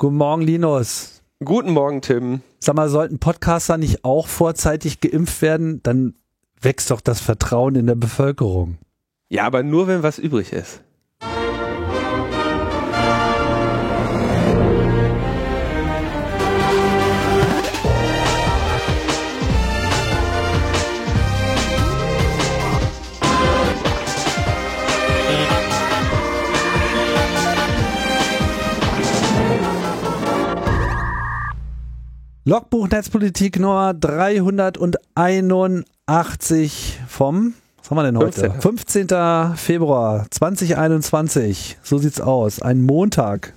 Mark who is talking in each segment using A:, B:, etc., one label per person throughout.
A: Guten Morgen, Linus.
B: Guten Morgen, Tim.
A: Sag mal, sollten Podcaster nicht auch vorzeitig geimpft werden? Dann wächst doch das Vertrauen in der Bevölkerung.
B: Ja, aber nur, wenn was übrig ist.
A: Logbuch Netzpolitik Nummer 381 vom, was haben wir denn heute? 15. 15. Februar 2021. So sieht's aus. Ein Montag.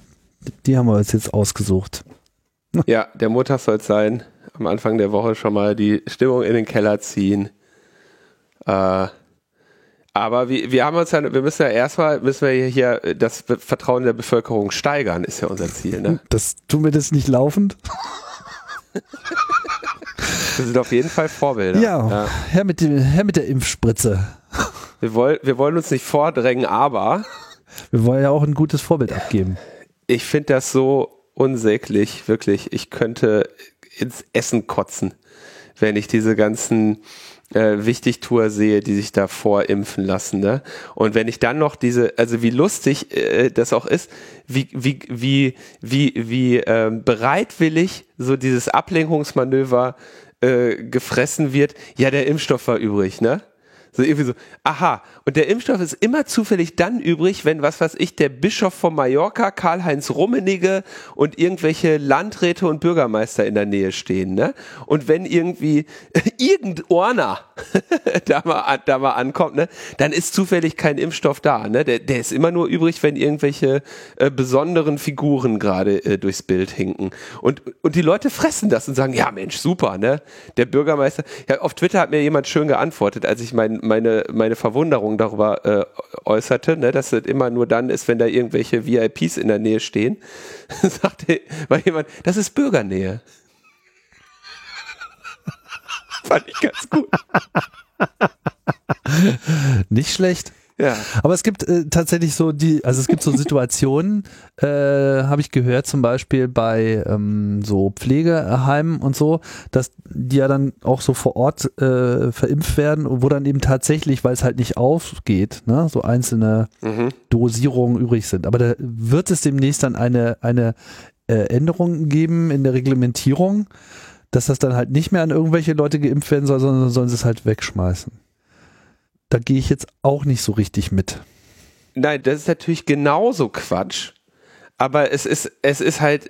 A: Die haben wir uns jetzt ausgesucht.
B: Ja, der Montag soll es sein. Am Anfang der Woche schon mal die Stimmung in den Keller ziehen. Äh, aber wir, wir haben uns ja, wir müssen ja erstmal, müssen wir hier das Vertrauen der Bevölkerung steigern, ist ja unser Ziel. Ne?
A: Das tun wir das nicht laufend?
B: Wir sind auf jeden Fall Vorbilder.
A: Ja, ja. Her, mit dem, her mit der Impfspritze.
B: Wir, woll, wir wollen uns nicht vordrängen, aber.
A: Wir wollen ja auch ein gutes Vorbild abgeben.
B: Ich finde das so unsäglich, wirklich. Ich könnte ins Essen kotzen, wenn ich diese ganzen äh, Wichtigtour sehe, die sich da vorimpfen lassen. Ne? Und wenn ich dann noch diese, also wie lustig äh, das auch ist, wie, wie, wie, wie, wie äh, bereitwillig so dieses Ablenkungsmanöver äh, gefressen wird, ja, der Impfstoff war übrig, ne? So irgendwie so, aha, und der Impfstoff ist immer zufällig dann übrig, wenn, was weiß ich, der Bischof von Mallorca, Karl-Heinz Rummenigge und irgendwelche Landräte und Bürgermeister in der Nähe stehen, ne? Und wenn irgendwie irgendeiner da, mal, da mal ankommt, ne? Dann ist zufällig kein Impfstoff da, ne? Der, der ist immer nur übrig, wenn irgendwelche äh, besonderen Figuren gerade äh, durchs Bild hinken. Und, und die Leute fressen das und sagen, ja Mensch, super, ne? Der Bürgermeister, ja, auf Twitter hat mir jemand schön geantwortet, als ich mein meine, meine Verwunderung darüber äh, äußerte, ne, dass es immer nur dann ist, wenn da irgendwelche VIPs in der Nähe stehen, sagte war jemand, das ist Bürgernähe. Fand ich ganz gut.
A: Nicht schlecht. Ja. Aber es gibt äh, tatsächlich so die, also es gibt so Situationen, äh, habe ich gehört, zum Beispiel bei ähm, so Pflegeheimen und so, dass die ja dann auch so vor Ort äh, verimpft werden, wo dann eben tatsächlich, weil es halt nicht aufgeht, ne, so einzelne mhm. Dosierungen übrig sind. Aber da wird es demnächst dann eine, eine äh, Änderung geben in der Reglementierung, dass das dann halt nicht mehr an irgendwelche Leute geimpft werden soll, sondern sollen sie es halt wegschmeißen da gehe ich jetzt auch nicht so richtig mit.
B: Nein, das ist natürlich genauso Quatsch. Aber es ist, es ist halt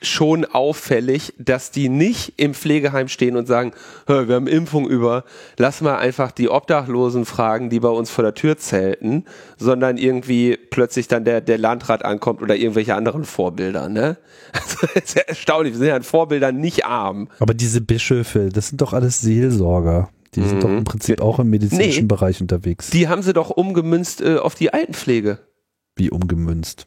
B: schon auffällig, dass die nicht im Pflegeheim stehen und sagen, wir haben Impfung über, lass mal einfach die Obdachlosen fragen, die bei uns vor der Tür zelten, sondern irgendwie plötzlich dann der, der Landrat ankommt oder irgendwelche anderen Vorbilder, ne? Also, das ist ja erstaunlich, wir sind ja an Vorbildern nicht arm.
A: Aber diese Bischöfe, das sind doch alles Seelsorger. Die sind mhm. doch im Prinzip auch im medizinischen nee, Bereich unterwegs.
B: Die haben sie doch umgemünzt äh, auf die Altenpflege.
A: Wie umgemünzt?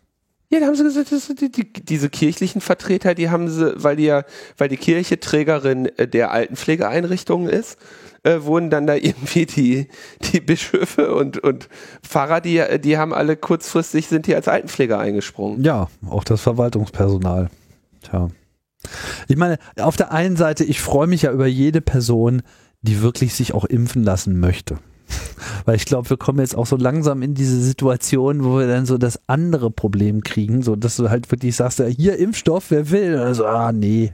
B: Ja, da haben sie gesagt, die, die, diese kirchlichen Vertreter, die haben sie, weil die ja, weil die Kirche Trägerin äh, der Altenpflegeeinrichtungen ist, äh, wurden dann da irgendwie die, die Bischöfe und, und Pfarrer, die, die haben alle kurzfristig, sind hier als Altenpfleger eingesprungen.
A: Ja, auch das Verwaltungspersonal. Tja. Ich meine, auf der einen Seite, ich freue mich ja über jede Person, die wirklich sich auch impfen lassen möchte. Weil ich glaube, wir kommen jetzt auch so langsam in diese Situation, wo wir dann so das andere Problem kriegen, so dass du halt wirklich sagst, ja, hier Impfstoff, wer will? Also, ah, nee.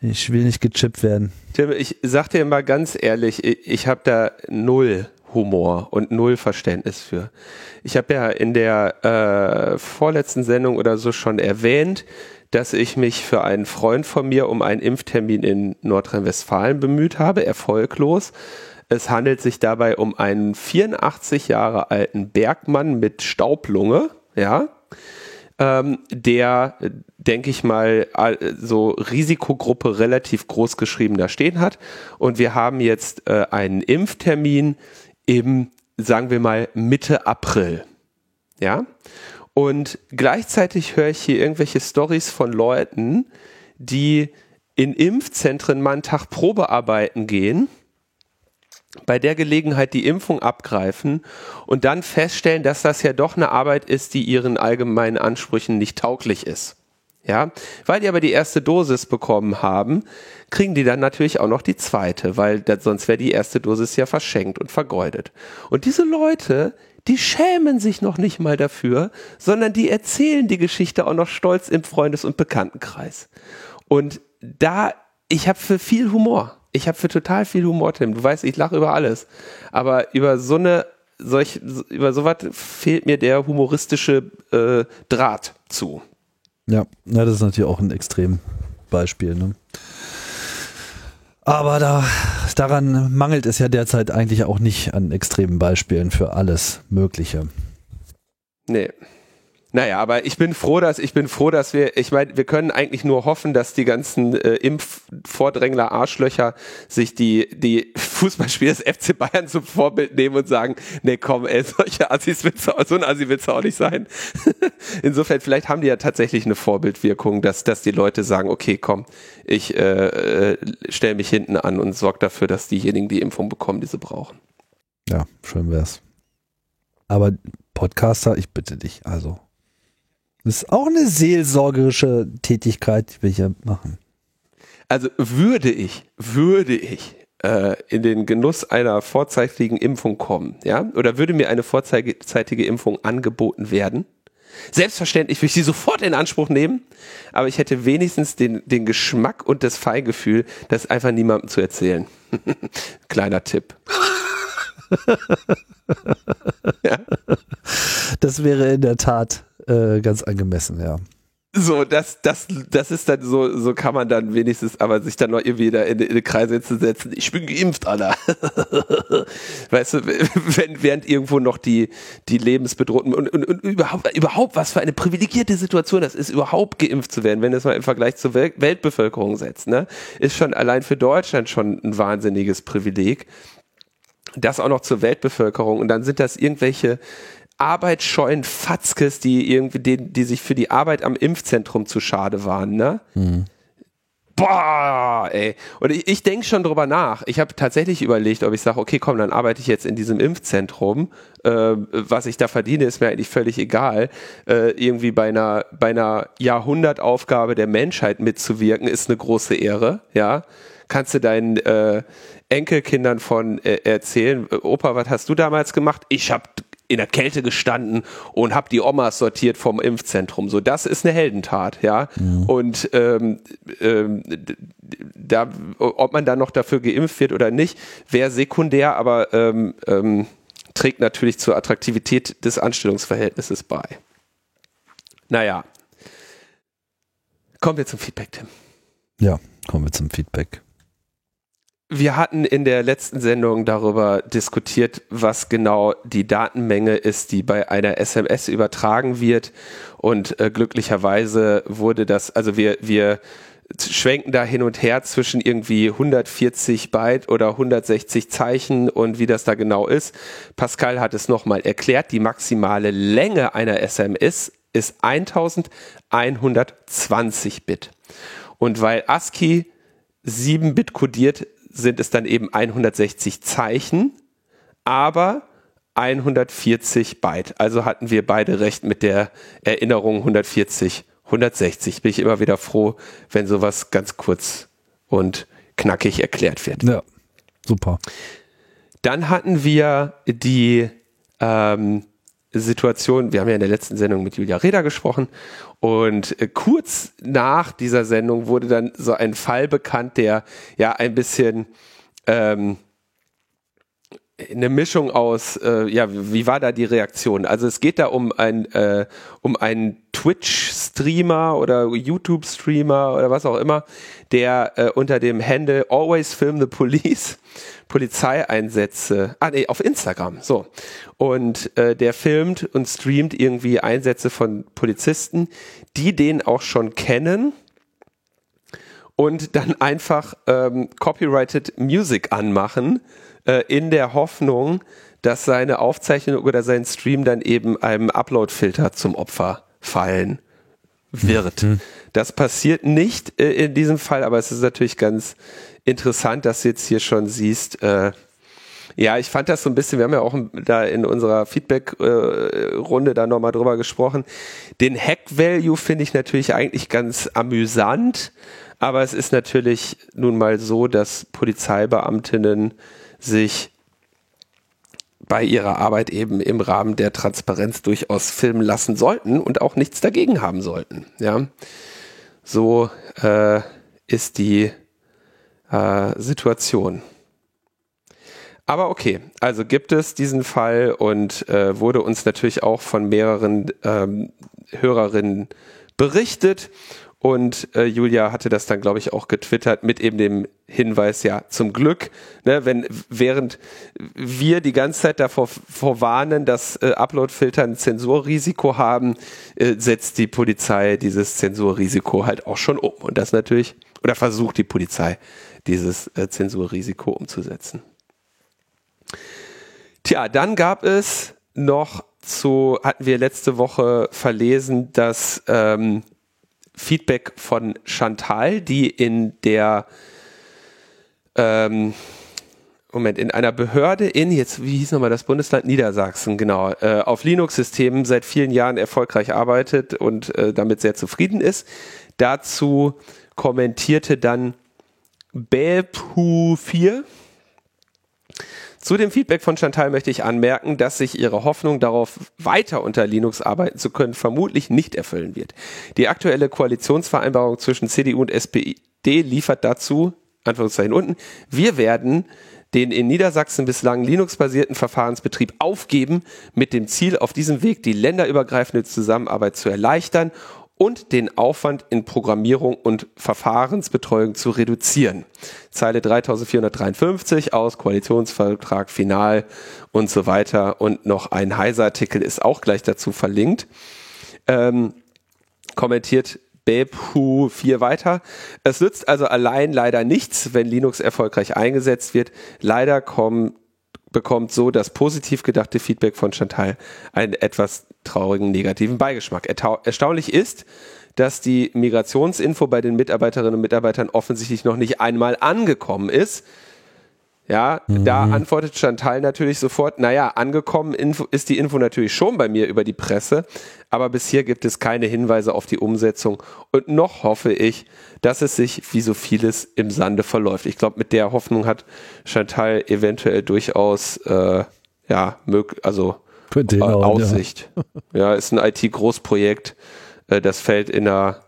A: Ich will nicht gechippt werden.
B: Tim, ich sag dir mal ganz ehrlich, ich, ich habe da null Humor und null Verständnis für. Ich habe ja in der äh, vorletzten Sendung oder so schon erwähnt, dass ich mich für einen Freund von mir um einen Impftermin in Nordrhein-Westfalen bemüht habe, erfolglos. Es handelt sich dabei um einen 84 Jahre alten Bergmann mit Staublunge, ja, ähm, der, denke ich mal, so Risikogruppe relativ groß geschrieben da stehen hat. Und wir haben jetzt äh, einen Impftermin im, sagen wir mal, Mitte April. Ja. Und gleichzeitig höre ich hier irgendwelche Stories von Leuten, die in Impfzentren mal einen Tag Probearbeiten gehen, bei der Gelegenheit die Impfung abgreifen und dann feststellen, dass das ja doch eine Arbeit ist, die ihren allgemeinen Ansprüchen nicht tauglich ist. Ja, weil die aber die erste Dosis bekommen haben, kriegen die dann natürlich auch noch die zweite, weil das, sonst wäre die erste Dosis ja verschenkt und vergeudet. Und diese Leute, die schämen sich noch nicht mal dafür, sondern die erzählen die Geschichte auch noch stolz im Freundes- und Bekanntenkreis. Und da, ich habe für viel Humor. Ich habe für total viel Humor, Tim. Du weißt, ich lache über alles. Aber über so eine, solch, über sowas fehlt mir der humoristische äh, Draht zu.
A: Ja, ja, das ist natürlich auch ein Extrembeispiel. Ne? Aber da, daran mangelt es ja derzeit eigentlich auch nicht an extremen Beispielen für alles Mögliche.
B: Nee. Naja, aber ich bin froh, dass ich bin froh, dass wir, ich meine, wir können eigentlich nur hoffen, dass die ganzen äh, Impfvordrängler Arschlöcher sich die die Fußballspieler des FC Bayern zum Vorbild nehmen und sagen, nee, komm, ey, solche Assis willst du, so ein Assi willst du auch nicht sein. Insofern, vielleicht haben die ja tatsächlich eine Vorbildwirkung, dass dass die Leute sagen, okay, komm, ich äh, äh, stelle mich hinten an und sorge dafür, dass diejenigen die Impfung bekommen, die sie brauchen.
A: Ja, schön wär's. Aber Podcaster, ich bitte dich, also das ist auch eine seelsorgerische Tätigkeit, die wir hier machen.
B: Also würde ich, würde ich äh, in den Genuss einer vorzeitigen Impfung kommen, ja, oder würde mir eine vorzeitige Impfung angeboten werden, Selbstverständlich würde ich sie sofort in Anspruch nehmen, aber ich hätte wenigstens den, den Geschmack und das Feingefühl, das einfach niemandem zu erzählen. Kleiner Tipp.
A: ja. Das wäre in der Tat äh, ganz angemessen, ja.
B: So, das, das, das ist dann so, so kann man dann wenigstens aber sich dann noch irgendwie da in, in eine Kreise zu setzen. Ich bin geimpft, Alter. weißt du, wenn, während irgendwo noch die, die lebensbedrohten und, und, und überhaupt, überhaupt was für eine privilegierte Situation das ist, überhaupt geimpft zu werden, wenn es mal im Vergleich zur Welt, Weltbevölkerung setzt, ne, ist schon allein für Deutschland schon ein wahnsinniges Privileg. Das auch noch zur Weltbevölkerung und dann sind das irgendwelche arbeitsscheuen Fatzkes, die irgendwie, die, die sich für die Arbeit am Impfzentrum zu schade waren, ne? Mhm. Boah, ey. Und ich, ich denke schon drüber nach. Ich habe tatsächlich überlegt, ob ich sage, okay, komm, dann arbeite ich jetzt in diesem Impfzentrum. Äh, was ich da verdiene, ist mir eigentlich völlig egal. Äh, irgendwie bei einer, bei einer Jahrhundertaufgabe der Menschheit mitzuwirken, ist eine große Ehre, ja. Kannst du deinen äh, Enkelkindern von äh, erzählen, Opa, was hast du damals gemacht? Ich habe in der Kälte gestanden und habe die Omas sortiert vom Impfzentrum. So, das ist eine Heldentat, ja. ja. Und ähm, ähm, da, ob man dann noch dafür geimpft wird oder nicht, wäre sekundär, aber ähm, ähm, trägt natürlich zur Attraktivität des Anstellungsverhältnisses bei. Naja. Kommen wir zum Feedback, Tim.
A: Ja, kommen wir zum Feedback.
B: Wir hatten in der letzten Sendung darüber diskutiert, was genau die Datenmenge ist, die bei einer SMS übertragen wird. Und äh, glücklicherweise wurde das, also wir, wir schwenken da hin und her zwischen irgendwie 140 Byte oder 160 Zeichen und wie das da genau ist. Pascal hat es nochmal erklärt. Die maximale Länge einer SMS ist 1120 Bit. Und weil ASCII 7 Bit kodiert sind es dann eben 160 Zeichen, aber 140 Byte. Also hatten wir beide recht mit der Erinnerung 140, 160. Bin ich immer wieder froh, wenn sowas ganz kurz und knackig erklärt wird.
A: Ja, super.
B: Dann hatten wir die ähm, Situation, wir haben ja in der letzten Sendung mit Julia Reda gesprochen und äh, kurz nach dieser Sendung wurde dann so ein Fall bekannt, der ja ein bisschen ähm, eine Mischung aus, äh, ja, wie war da die Reaktion? Also es geht da um ein äh, um einen Twitch-Streamer oder YouTube-Streamer oder was auch immer, der äh, unter dem Handle Always Film the Police Polizeieinsätze, ah nee, auf Instagram, so. Und äh, der filmt und streamt irgendwie Einsätze von Polizisten, die den auch schon kennen und dann einfach ähm, copyrighted Music anmachen, äh, in der Hoffnung, dass seine Aufzeichnung oder sein Stream dann eben einem Upload-Filter zum Opfer fallen wird. Mhm. Das passiert nicht äh, in diesem Fall, aber es ist natürlich ganz interessant, dass du jetzt hier schon siehst, äh, Ja, ich fand das so ein bisschen, wir haben ja auch da in unserer Feedback-Runde äh, da nochmal drüber gesprochen. Den Hack-Value finde ich natürlich eigentlich ganz amüsant, aber es ist natürlich nun mal so, dass Polizeibeamtinnen sich bei ihrer Arbeit eben im Rahmen der Transparenz durchaus filmen lassen sollten und auch nichts dagegen haben sollten. Ja, so äh, ist die äh, Situation. Aber okay, also gibt es diesen Fall und äh, wurde uns natürlich auch von mehreren ähm, Hörerinnen berichtet. Und äh, Julia hatte das dann, glaube ich, auch getwittert mit eben dem Hinweis, ja, zum Glück, ne, wenn während wir die ganze Zeit davor vorwarnen, dass äh, Upload-Filter ein Zensurrisiko haben, äh, setzt die Polizei dieses Zensurrisiko halt auch schon um. Und das natürlich, oder versucht die Polizei, dieses äh, Zensurrisiko umzusetzen. Tja, dann gab es noch zu, hatten wir letzte Woche verlesen, dass ähm, Feedback von Chantal, die in der ähm, Moment, in einer Behörde in, jetzt, wie hieß nochmal das Bundesland Niedersachsen, genau, äh, auf Linux-Systemen seit vielen Jahren erfolgreich arbeitet und äh, damit sehr zufrieden ist. Dazu kommentierte dann Belpu4, zu dem Feedback von Chantal möchte ich anmerken, dass sich ihre Hoffnung darauf, weiter unter Linux arbeiten zu können, vermutlich nicht erfüllen wird. Die aktuelle Koalitionsvereinbarung zwischen CDU und SPD liefert dazu, Anführungszeichen unten, wir werden den in Niedersachsen bislang Linux-basierten Verfahrensbetrieb aufgeben, mit dem Ziel, auf diesem Weg die länderübergreifende Zusammenarbeit zu erleichtern und den Aufwand in Programmierung und Verfahrensbetreuung zu reduzieren. Zeile 3453 aus Koalitionsvertrag final und so weiter und noch ein Heiser-Artikel ist auch gleich dazu verlinkt. Ähm, kommentiert Bepu 4 weiter. Es nützt also allein leider nichts, wenn Linux erfolgreich eingesetzt wird. Leider kommen bekommt so das positiv gedachte Feedback von Chantal einen etwas traurigen negativen Beigeschmack. Erstaunlich ist, dass die Migrationsinfo bei den Mitarbeiterinnen und Mitarbeitern offensichtlich noch nicht einmal angekommen ist. Ja, mhm. da antwortet Chantal natürlich sofort, naja, angekommen Info, ist die Info natürlich schon bei mir über die Presse, aber bisher gibt es keine Hinweise auf die Umsetzung und noch hoffe ich, dass es sich wie so vieles im Sande verläuft. Ich glaube, mit der Hoffnung hat Chantal eventuell durchaus, äh, ja, mög also äh, Aussicht. Ja. ja, ist ein IT-Großprojekt, äh, das fällt in einer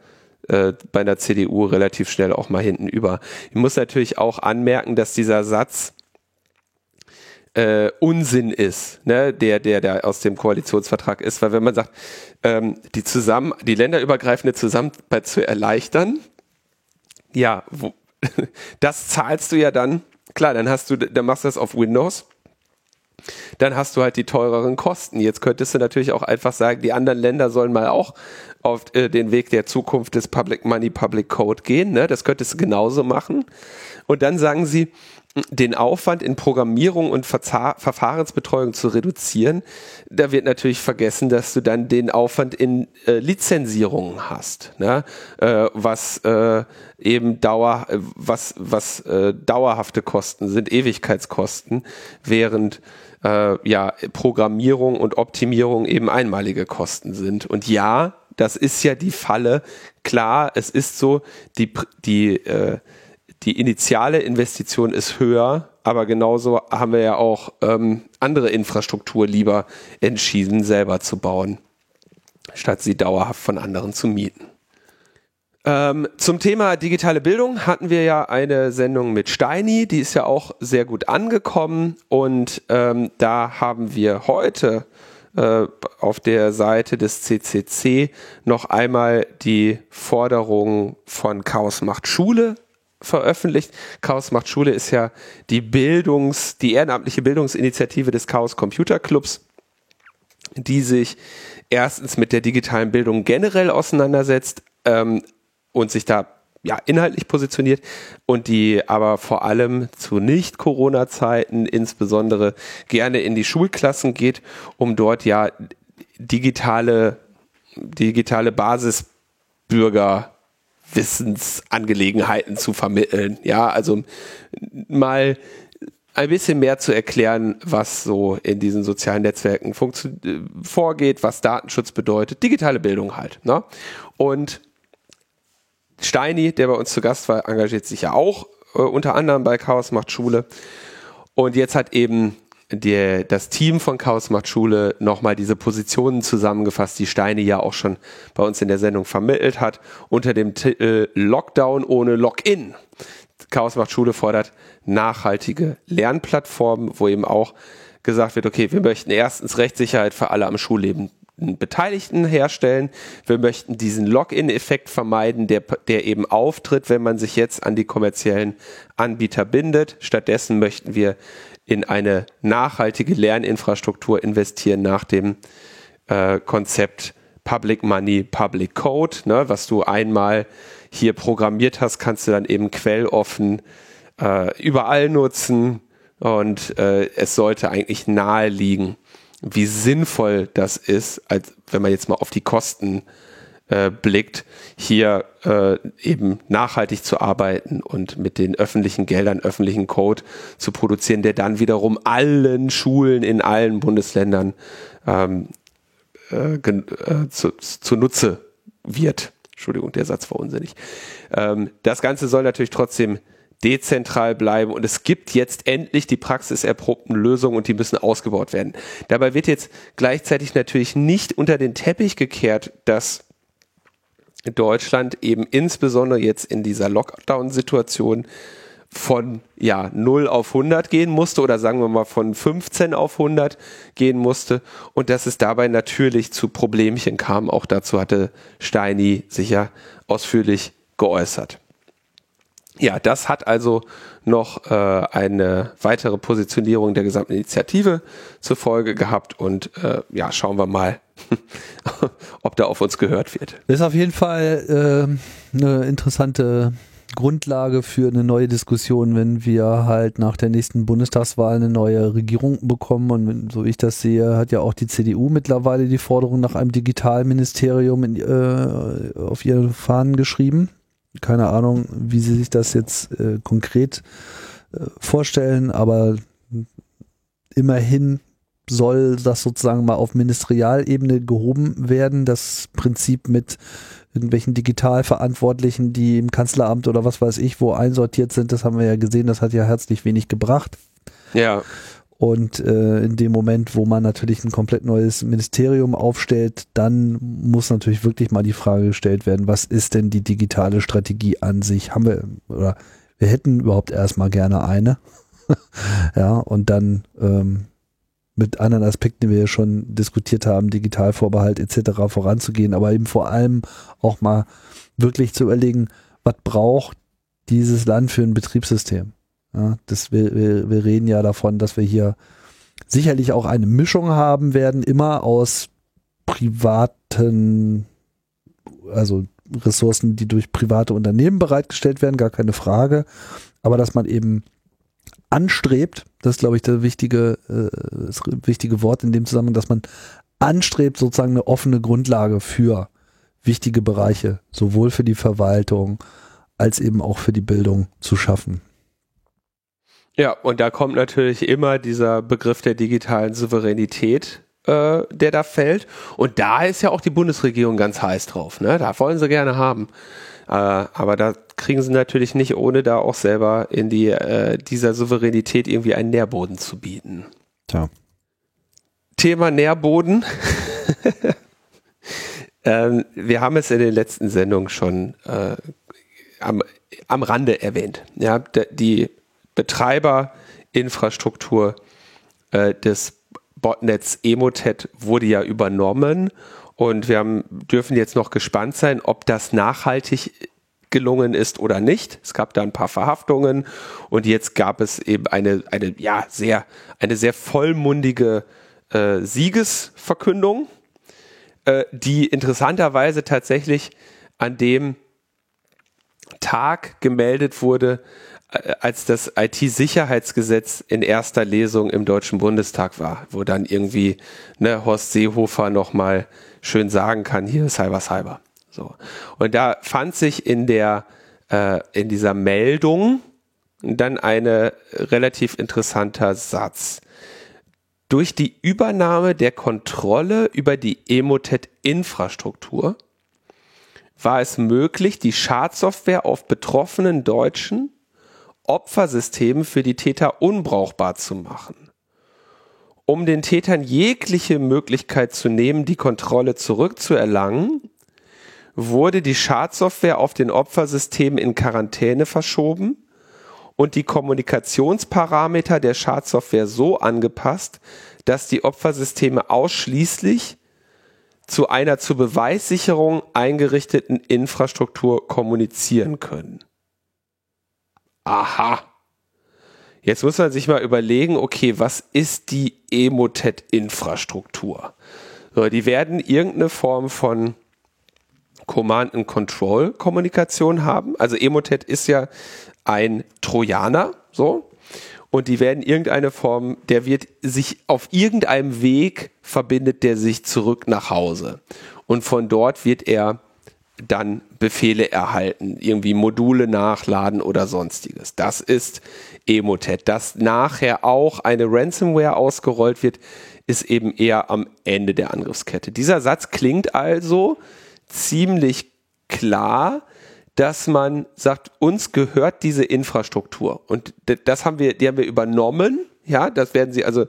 B: äh, bei einer CDU relativ schnell auch mal hinten über. Ich muss natürlich auch anmerken, dass dieser Satz äh, Unsinn ist, ne, der, der, der aus dem Koalitionsvertrag ist, weil wenn man sagt, ähm, die zusammen, die länderübergreifende Zusammenarbeit zu erleichtern, ja, wo, das zahlst du ja dann, klar, dann hast du, dann machst du das auf Windows dann hast du halt die teureren Kosten. Jetzt könntest du natürlich auch einfach sagen, die anderen Länder sollen mal auch auf äh, den Weg der Zukunft des Public Money, Public Code gehen. Ne? Das könntest du genauso machen. Und dann sagen sie, den Aufwand in Programmierung und Verza Verfahrensbetreuung zu reduzieren, da wird natürlich vergessen, dass du dann den Aufwand in äh, Lizenzierungen hast, ne? äh, was äh, eben Dauer, was was äh, dauerhafte Kosten sind, Ewigkeitskosten, während äh, ja Programmierung und Optimierung eben einmalige Kosten sind. Und ja, das ist ja die Falle. Klar, es ist so, die die äh, die initiale Investition ist höher, aber genauso haben wir ja auch ähm, andere Infrastruktur lieber entschieden, selber zu bauen, statt sie dauerhaft von anderen zu mieten. Ähm, zum Thema digitale Bildung hatten wir ja eine Sendung mit Steini, die ist ja auch sehr gut angekommen und ähm, da haben wir heute äh, auf der Seite des CCC noch einmal die Forderung von Chaos macht Schule veröffentlicht. Chaos macht Schule ist ja die Bildungs, die ehrenamtliche Bildungsinitiative des Chaos Computer Clubs, die sich erstens mit der digitalen Bildung generell auseinandersetzt ähm, und sich da ja, inhaltlich positioniert und die aber vor allem zu Nicht-Corona-Zeiten insbesondere gerne in die Schulklassen geht, um dort ja digitale, digitale Basisbürger Wissensangelegenheiten zu vermitteln. Ja, also mal ein bisschen mehr zu erklären, was so in diesen sozialen Netzwerken äh, vorgeht, was Datenschutz bedeutet, digitale Bildung halt. Ne? Und Steini, der bei uns zu Gast war, engagiert sich ja auch äh, unter anderem bei Chaos macht Schule. Und jetzt hat eben die, das Team von Chaos macht Schule nochmal diese Positionen zusammengefasst, die Steine ja auch schon bei uns in der Sendung vermittelt hat, unter dem Titel Lockdown ohne Login. Chaos macht Schule fordert nachhaltige Lernplattformen, wo eben auch gesagt wird, okay, wir möchten erstens Rechtssicherheit für alle am Schulleben Beteiligten herstellen. Wir möchten diesen Login-Effekt vermeiden, der, der eben auftritt, wenn man sich jetzt an die kommerziellen Anbieter bindet. Stattdessen möchten wir in eine nachhaltige Lerninfrastruktur investieren nach dem äh, Konzept Public Money, Public Code. Ne? Was du einmal hier programmiert hast, kannst du dann eben quelloffen äh, überall nutzen und äh, es sollte eigentlich nahe liegen, wie sinnvoll das ist, als wenn man jetzt mal auf die Kosten äh, blickt, hier äh, eben nachhaltig zu arbeiten und mit den öffentlichen Geldern öffentlichen Code zu produzieren, der dann wiederum allen Schulen in allen Bundesländern ähm, äh, äh zu, zu Nutze wird. Entschuldigung, der Satz war unsinnig. Ähm, das Ganze soll natürlich trotzdem dezentral bleiben und es gibt jetzt endlich die praxiserprobten Lösungen und die müssen ausgebaut werden. Dabei wird jetzt gleichzeitig natürlich nicht unter den Teppich gekehrt, dass Deutschland eben insbesondere jetzt in dieser Lockdown-Situation von ja 0 auf 100 gehen musste oder sagen wir mal von 15 auf 100 gehen musste und dass es dabei natürlich zu Problemchen kam. Auch dazu hatte Steini sicher ausführlich geäußert. Ja, das hat also noch äh, eine weitere Positionierung der gesamten Initiative zur Folge gehabt und äh, ja, schauen wir mal, ob da auf uns gehört wird.
A: Das ist auf jeden Fall äh, eine interessante Grundlage für eine neue Diskussion, wenn wir halt nach der nächsten Bundestagswahl eine neue Regierung bekommen. Und so wie ich das sehe, hat ja auch die CDU mittlerweile die Forderung nach einem Digitalministerium in, äh, auf ihre Fahnen geschrieben. Keine Ahnung, wie sie sich das jetzt äh, konkret äh, vorstellen, aber immerhin soll das sozusagen mal auf Ministerialebene gehoben werden, das Prinzip mit irgendwelchen Digitalverantwortlichen, die im Kanzleramt oder was weiß ich, wo einsortiert sind, das haben wir ja gesehen, das hat ja herzlich wenig gebracht.
B: Ja.
A: Und äh, in dem Moment, wo man natürlich ein komplett neues Ministerium aufstellt, dann muss natürlich wirklich mal die Frage gestellt werden, was ist denn die digitale Strategie an sich? Haben wir, oder wir hätten überhaupt erstmal gerne eine. ja, und dann ähm, mit anderen Aspekten, die wir ja schon diskutiert haben, Digitalvorbehalt etc. voranzugehen, aber eben vor allem auch mal wirklich zu überlegen, was braucht dieses Land für ein Betriebssystem? Ja, das, wir, wir, wir reden ja davon, dass wir hier sicherlich auch eine Mischung haben werden, immer aus privaten, also Ressourcen, die durch private Unternehmen bereitgestellt werden, gar keine Frage, aber dass man eben anstrebt, das ist glaube ich das wichtige, äh, das wichtige Wort in dem Zusammenhang, dass man anstrebt, sozusagen eine offene Grundlage für wichtige Bereiche, sowohl für die Verwaltung als eben auch für die Bildung zu schaffen.
B: Ja, und da kommt natürlich immer dieser Begriff der digitalen Souveränität, äh, der da fällt. Und da ist ja auch die Bundesregierung ganz heiß drauf. Ne? Da wollen sie gerne haben. Äh, aber da kriegen sie natürlich nicht, ohne da auch selber in die, äh, dieser Souveränität irgendwie einen Nährboden zu bieten.
A: Tja.
B: Thema Nährboden. ähm, wir haben es in den letzten Sendungen schon äh, am, am Rande erwähnt. Ja, die Betreiberinfrastruktur äh, des Botnets Emotet wurde ja übernommen und wir haben, dürfen jetzt noch gespannt sein, ob das nachhaltig gelungen ist oder nicht. Es gab da ein paar Verhaftungen und jetzt gab es eben eine, eine, ja, sehr, eine sehr vollmundige äh, Siegesverkündung, äh, die interessanterweise tatsächlich an dem Tag gemeldet wurde, als das IT-Sicherheitsgesetz in erster Lesung im Deutschen Bundestag war, wo dann irgendwie ne, Horst Seehofer nochmal schön sagen kann, hier Cyber Cyber. So. Und da fand sich in der, äh, in dieser Meldung dann ein relativ interessanter Satz. Durch die Übernahme der Kontrolle über die Emotet-Infrastruktur war es möglich, die Schadsoftware auf betroffenen deutschen Opfersystemen für die Täter unbrauchbar zu machen. Um den Tätern jegliche Möglichkeit zu nehmen, die Kontrolle zurückzuerlangen, wurde die Schadsoftware auf den Opfersystemen in Quarantäne verschoben und die Kommunikationsparameter der Schadsoftware so angepasst, dass die Opfersysteme ausschließlich zu einer zur Beweissicherung eingerichteten Infrastruktur kommunizieren können. Aha. Jetzt muss man sich mal überlegen, okay, was ist die Emotet-Infrastruktur? So, die werden irgendeine Form von Command-and-Control-Kommunikation haben. Also Emotet ist ja ein Trojaner, so. Und die werden irgendeine Form, der wird sich auf irgendeinem Weg verbindet der sich zurück nach Hause. Und von dort wird er dann Befehle erhalten, irgendwie Module nachladen oder sonstiges. Das ist Emotet. Dass nachher auch eine Ransomware ausgerollt wird, ist eben eher am Ende der Angriffskette. Dieser Satz klingt also ziemlich klar, dass man sagt, uns gehört diese Infrastruktur. Und das haben wir, die haben wir übernommen. Ja, das werden sie also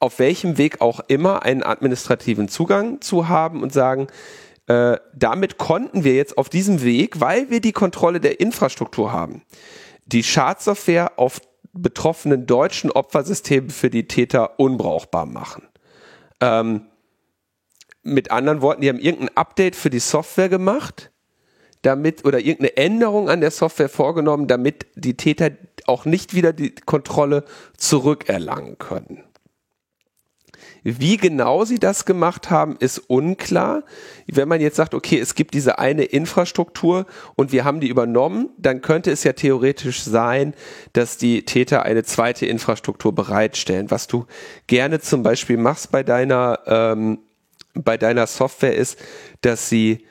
B: auf welchem Weg auch immer einen administrativen Zugang zu haben und sagen, äh, damit konnten wir jetzt auf diesem Weg, weil wir die Kontrolle der Infrastruktur haben, die Schadsoftware auf betroffenen deutschen Opfersystemen für die Täter unbrauchbar machen. Ähm, mit anderen Worten, die haben irgendein Update für die Software gemacht, damit oder irgendeine Änderung an der Software vorgenommen, damit die Täter auch nicht wieder die Kontrolle zurückerlangen können. Wie genau sie das gemacht haben, ist unklar. Wenn man jetzt sagt, okay, es gibt diese eine Infrastruktur und wir haben die übernommen, dann könnte es ja theoretisch sein, dass die Täter eine zweite Infrastruktur bereitstellen. Was du gerne zum Beispiel machst bei deiner, ähm, bei deiner Software ist, dass sie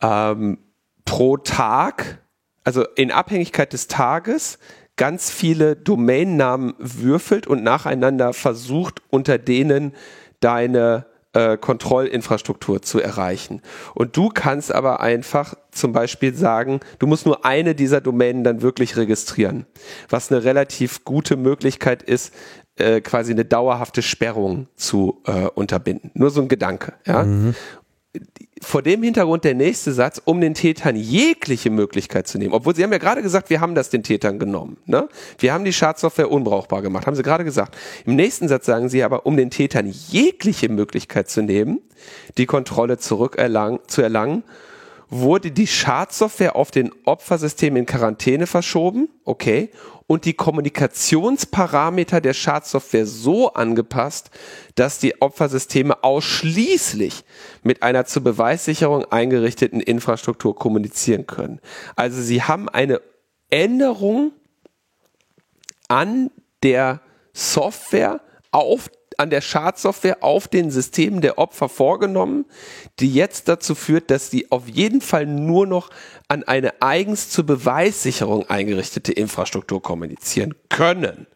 B: ähm, pro Tag, also in Abhängigkeit des Tages, ganz viele Domainnamen würfelt und nacheinander versucht, unter denen deine äh, Kontrollinfrastruktur zu erreichen. Und du kannst aber einfach zum Beispiel sagen, du musst nur eine dieser Domänen dann wirklich registrieren, was eine relativ gute Möglichkeit ist, äh, quasi eine dauerhafte Sperrung zu äh, unterbinden. Nur so ein Gedanke. Ja? Mhm vor dem Hintergrund der nächste Satz, um den Tätern jegliche Möglichkeit zu nehmen. Obwohl Sie haben ja gerade gesagt, wir haben das den Tätern genommen. Ne? Wir haben die Schadsoftware unbrauchbar gemacht, haben Sie gerade gesagt. Im nächsten Satz sagen Sie aber, um den Tätern jegliche Möglichkeit zu nehmen, die Kontrolle zurück zu erlangen, wurde die Schadsoftware auf den Opfersystem in Quarantäne verschoben, okay, und die Kommunikationsparameter der Schadsoftware so angepasst, dass die Opfersysteme ausschließlich mit einer zur Beweissicherung eingerichteten Infrastruktur kommunizieren können. Also sie haben eine Änderung an der Software auf an der Schadsoftware auf den Systemen der Opfer vorgenommen, die jetzt dazu führt, dass sie auf jeden Fall nur noch an eine eigens zur Beweissicherung eingerichtete Infrastruktur kommunizieren können.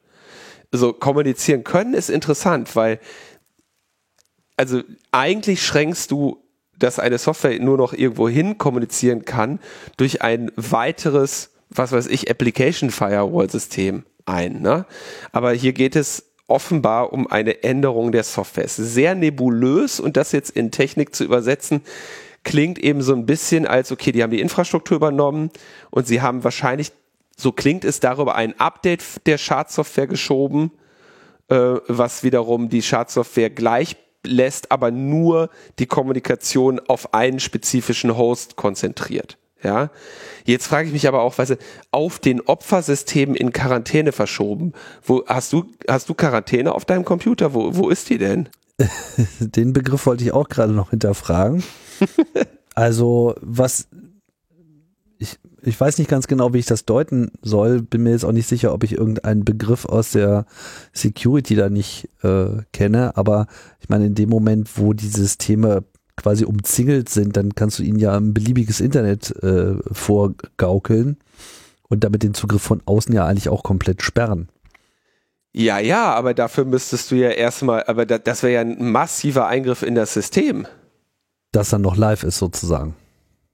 B: So kommunizieren können ist interessant, weil also eigentlich schränkst du, dass eine Software nur noch irgendwo hin kommunizieren kann durch ein weiteres, was weiß ich, Application Firewall System ein. Ne? Aber hier geht es offenbar um eine Änderung der Software. Es ist sehr nebulös und das jetzt in Technik zu übersetzen, klingt eben so ein bisschen als, okay, die haben die Infrastruktur übernommen und sie haben wahrscheinlich, so klingt es darüber, ein Update der Schadsoftware geschoben, äh, was wiederum die Schadsoftware gleich lässt, aber nur die Kommunikation auf einen spezifischen Host konzentriert. Ja, jetzt frage ich mich aber auch, weißt du, auf den Opfersystemen in Quarantäne verschoben. Wo hast du hast du Quarantäne auf deinem Computer? Wo wo ist die denn?
A: Den Begriff wollte ich auch gerade noch hinterfragen. also was ich ich weiß nicht ganz genau, wie ich das deuten soll. Bin mir jetzt auch nicht sicher, ob ich irgendeinen Begriff aus der Security da nicht äh, kenne. Aber ich meine, in dem Moment, wo die Systeme quasi umzingelt sind, dann kannst du ihnen ja ein beliebiges Internet äh, vorgaukeln. und damit den Zugriff von außen ja eigentlich auch komplett sperren.
B: Ja, ja, aber dafür müsstest du ja erstmal, aber da, das wäre ja ein massiver Eingriff in das System.
A: Das dann noch live ist sozusagen.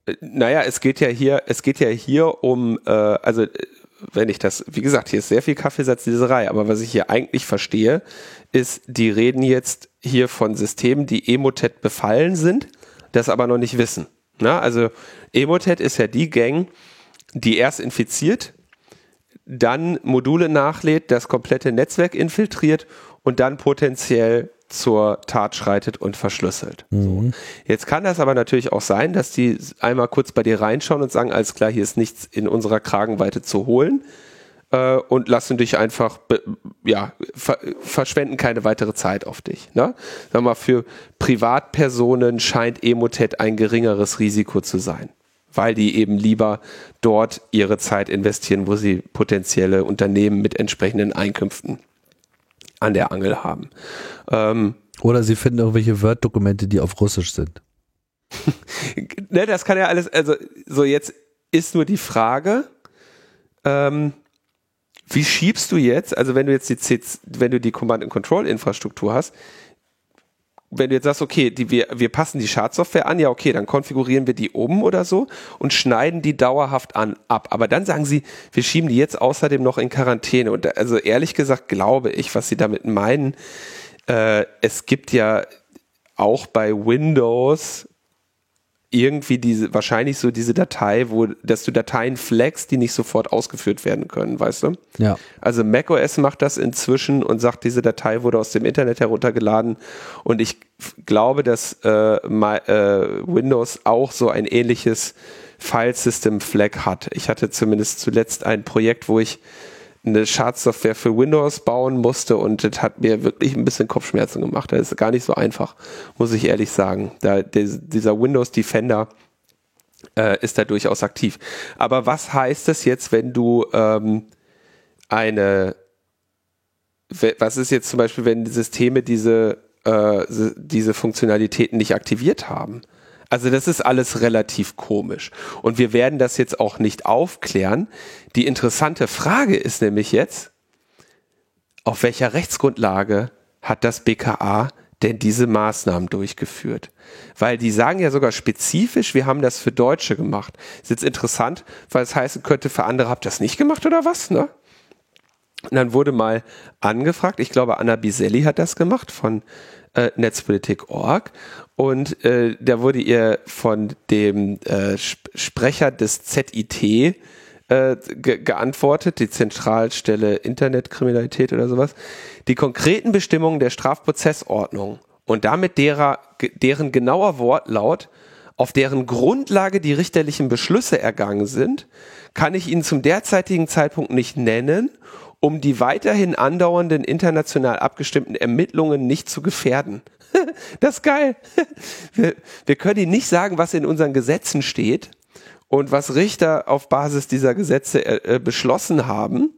B: Äh, naja, es geht ja hier, es geht ja hier um, äh, also äh, wenn ich das, wie gesagt, hier ist sehr viel Kaffeesatzleserei, aber was ich hier eigentlich verstehe, ist, die reden jetzt hier von Systemen, die Emotet befallen sind, das aber noch nicht wissen. Na, also Emotet ist ja die Gang, die erst infiziert, dann Module nachlädt, das komplette Netzwerk infiltriert und dann potenziell zur Tat schreitet und verschlüsselt. Mhm. So. Jetzt kann das aber natürlich auch sein, dass die einmal kurz bei dir reinschauen und sagen, alles klar, hier ist nichts in unserer Kragenweite zu holen äh, und lassen dich einfach, ja, ver verschwenden keine weitere Zeit auf dich. Ne? Sag mal, für Privatpersonen scheint Emotet ein geringeres Risiko zu sein weil die eben lieber dort ihre Zeit investieren, wo sie potenzielle Unternehmen mit entsprechenden Einkünften an der Angel haben.
A: Ähm, Oder sie finden irgendwelche Word-Dokumente, die auf Russisch sind.
B: ne, das kann ja alles, also so jetzt ist nur die Frage, ähm, wie schiebst du jetzt, also wenn du jetzt die, C wenn du die Command-and-Control-Infrastruktur hast, wenn du jetzt sagst, okay, die, wir, wir passen die Schadsoftware an, ja, okay, dann konfigurieren wir die um oder so und schneiden die dauerhaft an, ab. Aber dann sagen sie, wir schieben die jetzt außerdem noch in Quarantäne. Und also ehrlich gesagt glaube ich, was sie damit meinen, äh, es gibt ja auch bei Windows irgendwie diese, wahrscheinlich so diese Datei, wo, dass du Dateien flagst, die nicht sofort ausgeführt werden können, weißt du?
A: Ja.
B: Also macOS macht das inzwischen und sagt, diese Datei wurde aus dem Internet heruntergeladen und ich glaube, dass äh, my, äh, Windows auch so ein ähnliches File System Flag hat. Ich hatte zumindest zuletzt ein Projekt, wo ich eine Schadsoftware für Windows bauen musste und das hat mir wirklich ein bisschen Kopfschmerzen gemacht. Das ist gar nicht so einfach, muss ich ehrlich sagen. Da, dieser Windows Defender äh, ist da durchaus aktiv. Aber was heißt das jetzt, wenn du ähm, eine, was ist jetzt zum Beispiel, wenn Systeme diese, äh, diese Funktionalitäten nicht aktiviert haben? Also das ist alles relativ komisch. Und wir werden das jetzt auch nicht aufklären. Die interessante Frage ist nämlich jetzt, auf welcher Rechtsgrundlage hat das BKA denn diese Maßnahmen durchgeführt? Weil die sagen ja sogar spezifisch, wir haben das für Deutsche gemacht. ist jetzt interessant, weil es heißen könnte, für andere habt ihr das nicht gemacht oder was, ne? Und dann wurde mal angefragt, ich glaube, Anna Biselli hat das gemacht von äh, Netzpolitik.org und äh, da wurde ihr von dem äh, Sprecher des ZIT äh, ge geantwortet, die Zentralstelle Internetkriminalität oder sowas, die konkreten Bestimmungen der Strafprozessordnung und damit derer, deren genauer Wortlaut, auf deren Grundlage die richterlichen Beschlüsse ergangen sind, kann ich Ihnen zum derzeitigen Zeitpunkt nicht nennen um die weiterhin andauernden international abgestimmten Ermittlungen nicht zu gefährden. das ist geil. Wir, wir können Ihnen nicht sagen, was in unseren Gesetzen steht und was Richter auf Basis dieser Gesetze äh, äh beschlossen haben,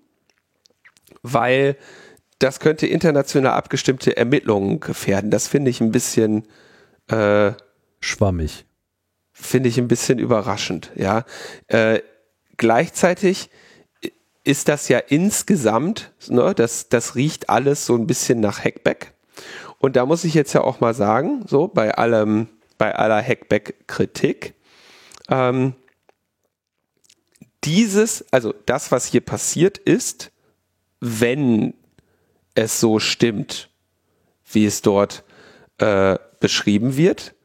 B: weil das könnte international abgestimmte Ermittlungen gefährden. Das finde ich ein bisschen
A: äh, schwammig.
B: Finde ich ein bisschen überraschend, ja. Äh, gleichzeitig ist das ja insgesamt, ne, das, das riecht alles so ein bisschen nach Hackback. Und da muss ich jetzt ja auch mal sagen, so bei allem, bei aller Hackback-Kritik, ähm, dieses, also das, was hier passiert ist, wenn es so stimmt, wie es dort äh, beschrieben wird,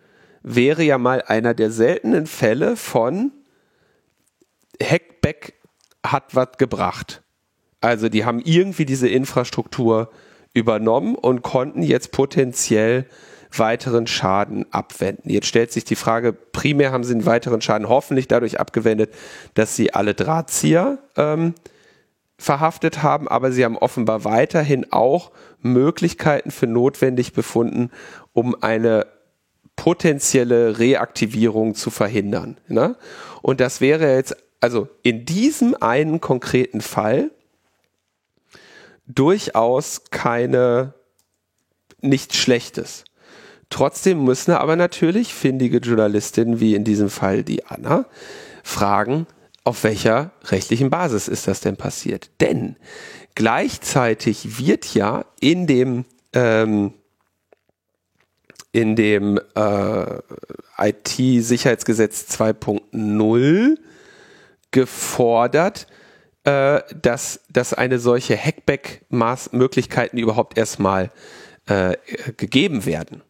B: wäre ja mal einer der seltenen Fälle von Hackback hat was gebracht. Also die haben irgendwie diese Infrastruktur übernommen und konnten jetzt potenziell weiteren Schaden abwenden. Jetzt stellt sich die Frage, primär haben sie einen weiteren Schaden hoffentlich dadurch abgewendet, dass sie alle Drahtzieher ähm, verhaftet haben, aber sie haben offenbar weiterhin auch Möglichkeiten für notwendig befunden, um eine potenzielle Reaktivierung zu verhindern. Ne? Und das wäre jetzt also in diesem einen konkreten Fall durchaus keine nichts Schlechtes. Trotzdem müssen aber natürlich findige Journalistinnen, wie in diesem Fall die Anna, fragen, auf welcher rechtlichen Basis ist das denn passiert? Denn gleichzeitig wird ja in dem ähm, in dem äh, IT-Sicherheitsgesetz 2.0 gefordert, äh, dass, dass eine solche Hackback-Möglichkeiten überhaupt erstmal äh, gegeben werden.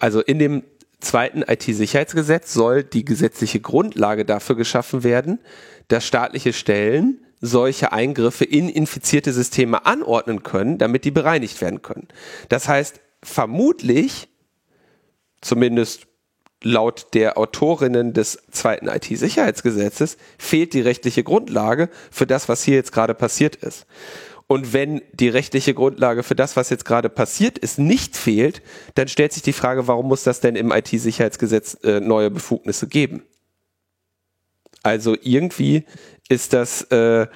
B: Also in dem zweiten IT-Sicherheitsgesetz soll die gesetzliche Grundlage dafür geschaffen werden, dass staatliche Stellen solche Eingriffe in infizierte Systeme anordnen können, damit die bereinigt werden können. Das heißt, vermutlich, zumindest laut der Autorinnen des zweiten IT-Sicherheitsgesetzes, fehlt die rechtliche Grundlage für das, was hier jetzt gerade passiert ist. Und wenn die rechtliche Grundlage für das, was jetzt gerade passiert ist, nicht fehlt, dann stellt sich die Frage, warum muss das denn im IT-Sicherheitsgesetz äh, neue Befugnisse geben? Also irgendwie ist das äh,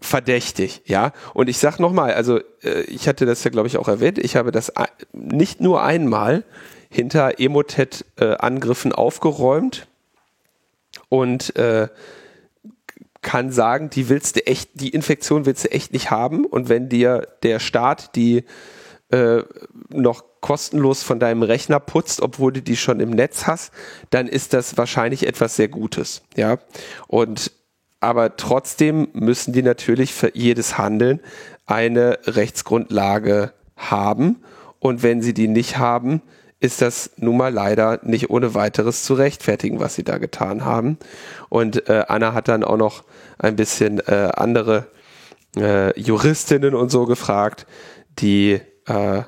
B: verdächtig, ja. Und ich sag nochmal, also äh, ich hatte das ja, glaube ich, auch erwähnt, ich habe das nicht nur einmal hinter Emotet-Angriffen aufgeräumt und äh, kann sagen, die willst du echt, die Infektion willst du echt nicht haben. Und wenn dir der Staat die äh, noch kostenlos von deinem Rechner putzt, obwohl du die schon im Netz hast, dann ist das wahrscheinlich etwas sehr Gutes. Ja. Und aber trotzdem müssen die natürlich für jedes Handeln eine Rechtsgrundlage haben. Und wenn sie die nicht haben, ist das nun mal leider nicht ohne weiteres zu rechtfertigen, was sie da getan haben. Und äh, Anna hat dann auch noch ein bisschen äh, andere äh, Juristinnen und so gefragt, die äh,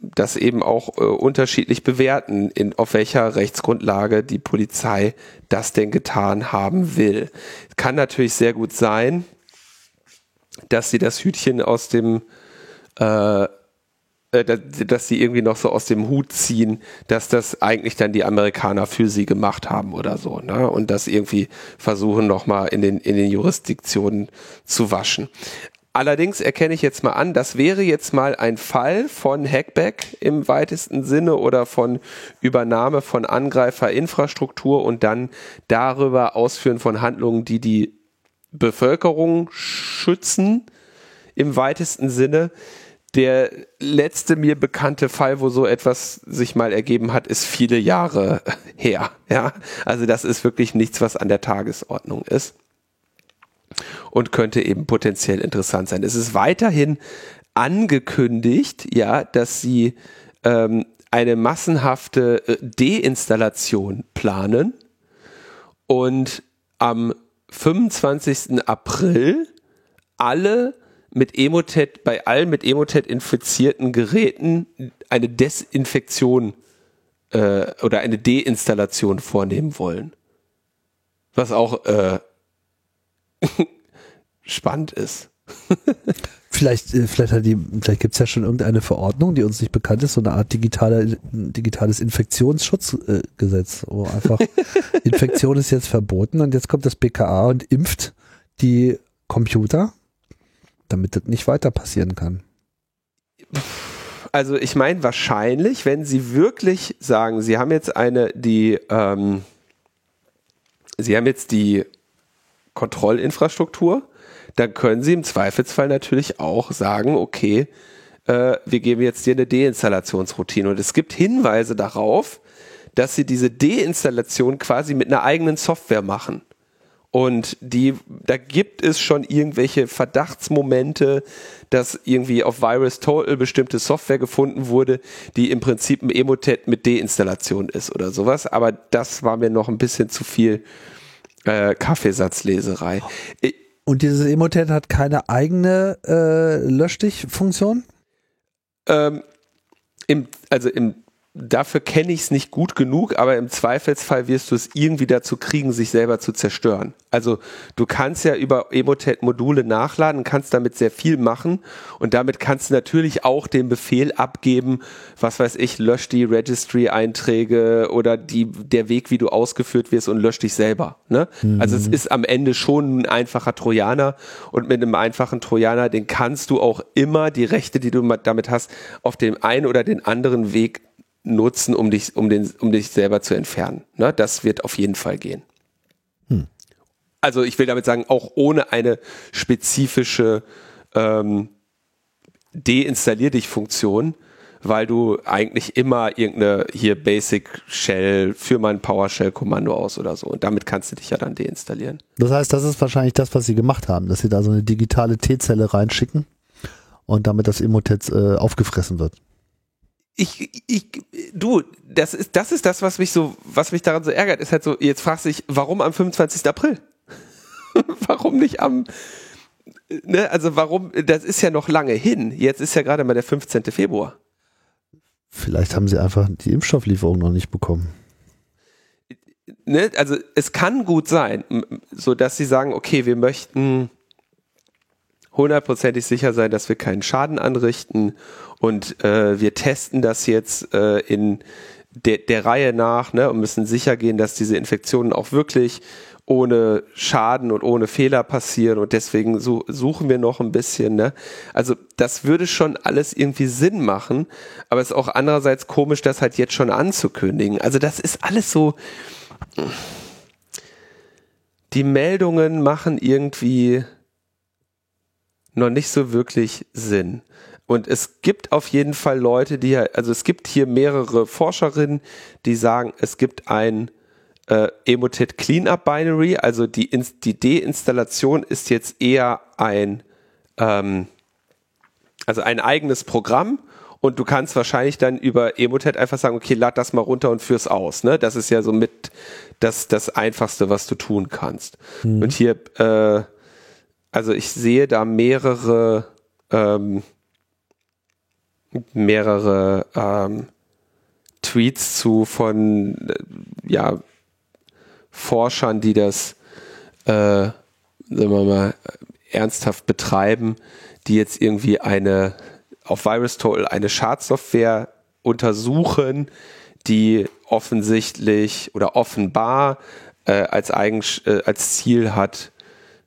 B: das eben auch äh, unterschiedlich bewerten, in, auf welcher Rechtsgrundlage die Polizei das denn getan haben will. Kann natürlich sehr gut sein, dass sie das Hütchen aus dem äh, äh, dass sie irgendwie noch so aus dem Hut ziehen, dass das eigentlich dann die Amerikaner für sie gemacht haben oder so, ne? Und das irgendwie versuchen nochmal in den, in den Jurisdiktionen zu waschen. Allerdings erkenne ich jetzt mal an, das wäre jetzt mal ein Fall von Hackback im weitesten Sinne oder von Übernahme von Angreiferinfrastruktur und dann darüber Ausführen von Handlungen, die die Bevölkerung schützen im weitesten Sinne. Der letzte mir bekannte Fall, wo so etwas sich mal ergeben hat, ist viele Jahre her. Ja, also das ist wirklich nichts, was an der Tagesordnung ist und könnte eben potenziell interessant sein. Es ist weiterhin angekündigt, ja, dass sie ähm, eine massenhafte äh, Deinstallation planen und am 25. April alle mit Emotet, bei allen mit Emotet infizierten Geräten eine Desinfektion äh, oder eine Deinstallation vornehmen wollen. Was auch äh, spannend ist.
A: vielleicht, äh, vielleicht, hat die, vielleicht gibt es ja schon irgendeine Verordnung, die uns nicht bekannt ist, so eine Art digitale, digitales Infektionsschutzgesetz, wo einfach Infektion ist jetzt verboten und jetzt kommt das BKA und impft die Computer damit das nicht weiter passieren kann.
B: Also ich meine wahrscheinlich, wenn Sie wirklich sagen, Sie haben jetzt eine, die, ähm, Sie haben jetzt die Kontrollinfrastruktur, dann können Sie im Zweifelsfall natürlich auch sagen, okay, äh, wir geben jetzt dir eine Deinstallationsroutine. Und es gibt Hinweise darauf, dass Sie diese Deinstallation quasi mit einer eigenen Software machen. Und die, da gibt es schon irgendwelche Verdachtsmomente, dass irgendwie auf Virus Total bestimmte Software gefunden wurde, die im Prinzip ein Emotet mit Deinstallation ist oder sowas. Aber das war mir noch ein bisschen zu viel äh, Kaffeesatzleserei.
A: Und dieses Emotet hat keine eigene äh, Löschdich-Funktion?
B: Ähm, im, also im dafür kenne ich es nicht gut genug, aber im Zweifelsfall wirst du es irgendwie dazu kriegen, sich selber zu zerstören. Also du kannst ja über Emotet-Module nachladen, kannst damit sehr viel machen und damit kannst du natürlich auch den Befehl abgeben, was weiß ich, lösch die Registry-Einträge oder die, der Weg, wie du ausgeführt wirst und lösch dich selber. Ne? Mhm. Also es ist am Ende schon ein einfacher Trojaner und mit einem einfachen Trojaner, den kannst du auch immer die Rechte, die du damit hast, auf dem einen oder den anderen Weg nutzen, um dich, um den, um dich selber zu entfernen. Ne? Das wird auf jeden Fall gehen. Hm. also ich will damit sagen, auch ohne eine spezifische ähm, Deinstallier dich Funktion, weil du eigentlich immer irgendeine hier Basic Shell für mein PowerShell Kommando aus oder so. Und damit kannst du dich ja dann deinstallieren.
A: Das heißt, das ist wahrscheinlich das, was sie gemacht haben, dass sie da so eine digitale T-Zelle reinschicken und damit das Emotet äh, aufgefressen wird.
B: Ich, ich, du, das ist, das ist das, was mich so, was mich daran so ärgert, ist halt so, jetzt fragst du dich, warum am 25. April? warum nicht am, ne, also warum, das ist ja noch lange hin. Jetzt ist ja gerade mal der 15. Februar.
A: Vielleicht haben sie einfach die Impfstofflieferung noch nicht bekommen.
B: Ne, also es kann gut sein, so dass sie sagen, okay, wir möchten hundertprozentig sicher sein, dass wir keinen Schaden anrichten und äh, wir testen das jetzt äh, in der, der Reihe nach ne, und müssen sicher gehen, dass diese Infektionen auch wirklich ohne Schaden und ohne Fehler passieren und deswegen so, suchen wir noch ein bisschen. Ne? Also das würde schon alles irgendwie Sinn machen, aber es ist auch andererseits komisch, das halt jetzt schon anzukündigen. Also das ist alles so. Die Meldungen machen irgendwie noch nicht so wirklich Sinn. Und es gibt auf jeden Fall Leute, die, also es gibt hier mehrere Forscherinnen, die sagen, es gibt ein äh, Emotet Cleanup Binary, also die, die Deinstallation ist jetzt eher ein, ähm, also ein eigenes Programm und du kannst wahrscheinlich dann über Emotet einfach sagen, okay, lad das mal runter und führ's aus. Ne? Das ist ja so mit das, das Einfachste, was du tun kannst. Mhm. Und hier, äh, also ich sehe da mehrere, ähm, mehrere ähm, Tweets zu von, äh, ja, Forschern, die das, äh, sagen wir mal, ernsthaft betreiben, die jetzt irgendwie eine auf VirusTotal eine Schadsoftware untersuchen, die offensichtlich oder offenbar äh, als, Eigen, äh, als Ziel hat,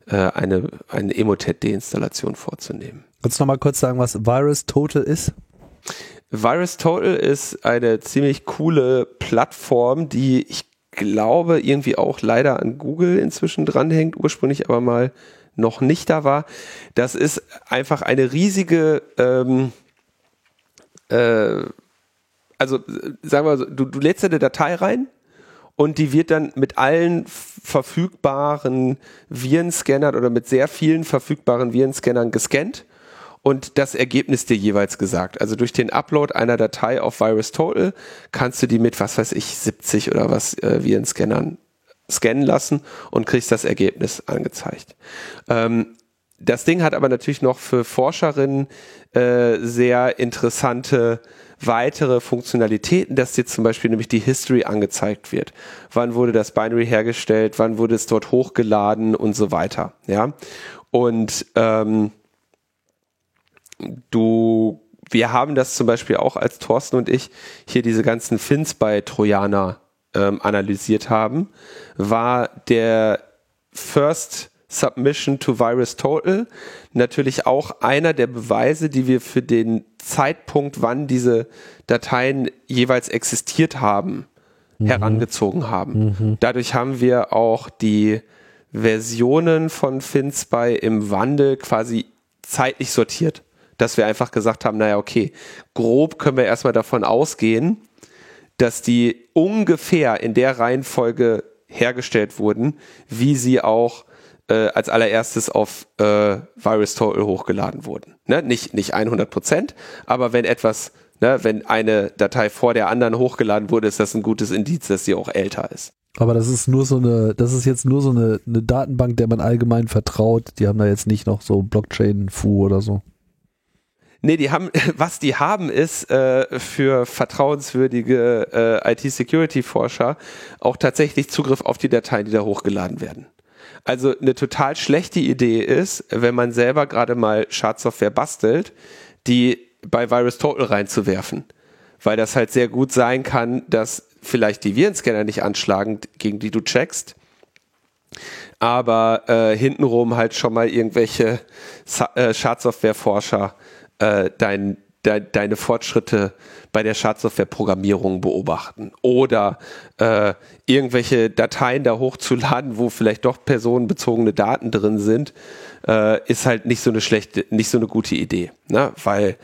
B: äh, eine, eine Emotet-Deinstallation vorzunehmen.
A: Kannst du noch mal kurz sagen, was VirusTotal ist?
B: VirusTotal ist eine ziemlich coole Plattform, die ich glaube, irgendwie auch leider an Google inzwischen dranhängt, ursprünglich aber mal noch nicht da war. Das ist einfach eine riesige, ähm, äh, also sagen wir so, du, du lädst eine Datei rein und die wird dann mit allen verfügbaren Virenscannern oder mit sehr vielen verfügbaren Virenscannern gescannt und das Ergebnis dir jeweils gesagt. Also durch den Upload einer Datei auf VirusTotal kannst du die mit, was weiß ich, 70 oder was äh, Virenscannern scannen lassen und kriegst das Ergebnis angezeigt. Ähm, das Ding hat aber natürlich noch für Forscherinnen äh, sehr interessante weitere Funktionalitäten, dass dir zum Beispiel nämlich die History angezeigt wird. Wann wurde das Binary hergestellt, wann wurde es dort hochgeladen und so weiter. Ja. Und ähm, du, wir haben das zum Beispiel auch als Thorsten und ich hier diese ganzen Fins bei Trojaner ähm, analysiert haben, war der First Submission to Virus Total natürlich auch einer der Beweise, die wir für den Zeitpunkt, wann diese Dateien jeweils existiert haben, mhm. herangezogen haben. Mhm. Dadurch haben wir auch die Versionen von FinSpy im Wandel quasi zeitlich sortiert dass wir einfach gesagt haben, naja, okay, grob können wir erstmal davon ausgehen, dass die ungefähr in der Reihenfolge hergestellt wurden, wie sie auch äh, als allererstes auf äh, VirusTotal hochgeladen wurden. Ne? Nicht, nicht 100 Prozent, aber wenn etwas, ne, wenn eine Datei vor der anderen hochgeladen wurde, ist das ein gutes Indiz, dass sie auch älter ist.
A: Aber das ist nur so eine, das ist jetzt nur so eine, eine Datenbank, der man allgemein vertraut. Die haben da jetzt nicht noch so Blockchain-Fu oder so.
B: Nee, die haben, was die haben, ist äh, für vertrauenswürdige äh, IT-Security-Forscher auch tatsächlich Zugriff auf die Dateien, die da hochgeladen werden. Also eine total schlechte Idee ist, wenn man selber gerade mal Schadsoftware bastelt, die bei VirusTotal reinzuwerfen. Weil das halt sehr gut sein kann, dass vielleicht die Virenscanner nicht anschlagen, gegen die du checkst, aber äh, hintenrum halt schon mal irgendwelche äh, Schadsoftware-Forscher äh, dein, de deine Fortschritte bei der Schadsoftware-Programmierung beobachten oder äh, irgendwelche Dateien da hochzuladen, wo vielleicht doch personenbezogene Daten drin sind, äh, ist halt nicht so eine schlechte, nicht so eine gute Idee, ne? weil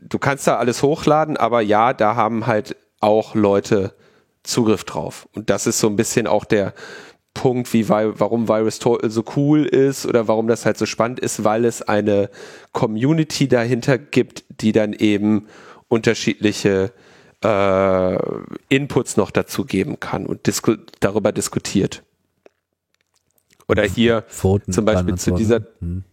B: du kannst da alles hochladen, aber ja, da haben halt auch Leute Zugriff drauf. Und das ist so ein bisschen auch der Punkt, wie warum Virus Total so cool ist oder warum das halt so spannend ist, weil es eine Community dahinter gibt, die dann eben unterschiedliche äh, Inputs noch dazu geben kann und disku darüber diskutiert. Oder hier Pfoten zum Beispiel zu dieser hm.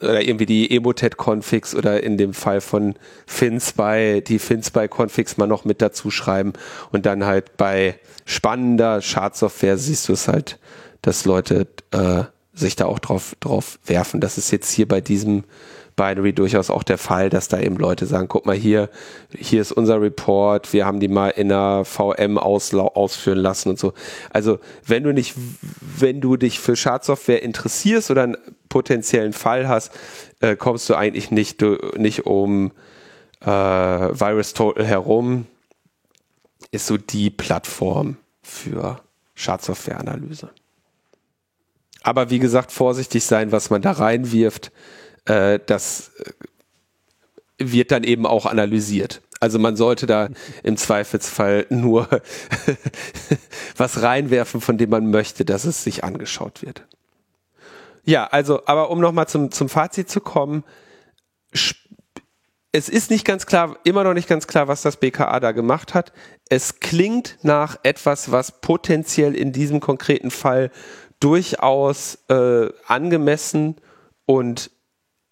B: Oder irgendwie die Emotet-Configs oder in dem Fall von FinSpy die FinSpy-Configs mal noch mit dazu schreiben und dann halt bei spannender Schadsoftware siehst du es halt, dass Leute äh, sich da auch drauf, drauf werfen. Das ist jetzt hier bei diesem Binary durchaus auch der Fall, dass da eben Leute sagen, guck mal hier, hier ist unser Report, wir haben die mal in einer VM ausführen lassen und so. Also wenn du nicht, wenn du dich für Schadsoftware interessierst oder einen potenziellen Fall hast, äh, kommst du eigentlich nicht, du, nicht um äh, Virus Total herum ist so die Plattform für Schadsoftwareanalyse. Aber wie gesagt, vorsichtig sein, was man da reinwirft. Äh, das äh, wird dann eben auch analysiert. Also man sollte da im Zweifelsfall nur was reinwerfen, von dem man möchte, dass es sich angeschaut wird. Ja, also, aber um nochmal zum, zum Fazit zu kommen, es ist nicht ganz klar, immer noch nicht ganz klar, was das BKA da gemacht hat. Es klingt nach etwas, was potenziell in diesem konkreten Fall durchaus äh, angemessen und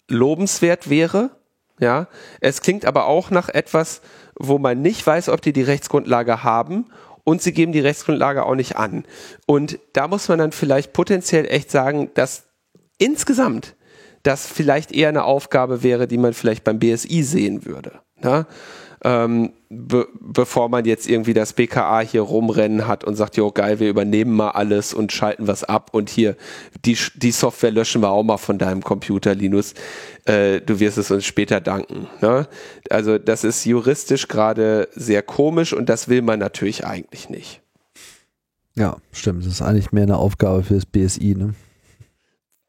B: lobenswert wäre. Ja, es klingt aber auch nach etwas, wo man nicht weiß, ob die die Rechtsgrundlage haben und sie geben die Rechtsgrundlage auch nicht an. Und da muss man dann vielleicht potenziell echt sagen, dass insgesamt das vielleicht eher eine Aufgabe wäre, die man vielleicht beim BSI sehen würde. Ne? Ähm, be bevor man jetzt irgendwie das BKA hier rumrennen hat und sagt, jo geil, wir übernehmen mal alles und schalten was ab und hier die, die Software löschen wir auch mal von deinem Computer, Linus. Äh, du wirst es uns später danken. Ne? Also das ist juristisch gerade sehr komisch und das will man natürlich eigentlich nicht.
A: Ja, stimmt. Das ist eigentlich mehr eine Aufgabe für das BSI. Ne?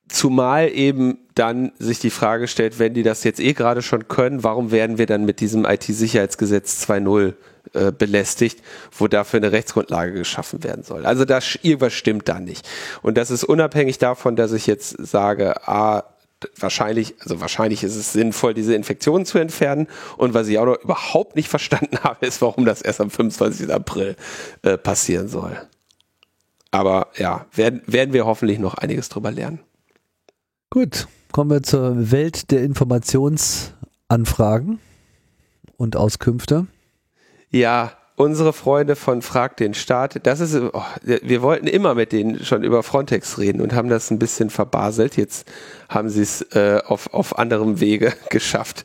B: Zumal eben dann sich die Frage stellt, wenn die das jetzt eh gerade schon können, warum werden wir dann mit diesem IT-Sicherheitsgesetz 2.0 äh, belästigt, wo dafür eine Rechtsgrundlage geschaffen werden soll. Also da irgendwas stimmt da nicht. Und das ist unabhängig davon, dass ich jetzt sage, ah, wahrscheinlich, also wahrscheinlich ist es sinnvoll, diese Infektionen zu entfernen. Und was ich auch noch überhaupt nicht verstanden habe, ist, warum das erst am 25. April äh, passieren soll. Aber ja, werden, werden wir hoffentlich noch einiges drüber lernen.
A: Gut, kommen wir zur Welt der Informationsanfragen und Auskünfte.
B: Ja, unsere Freunde von Frag den Staat, das ist, oh, wir wollten immer mit denen schon über Frontex reden und haben das ein bisschen verbaselt. Jetzt haben sie es äh, auf, auf anderem Wege geschafft,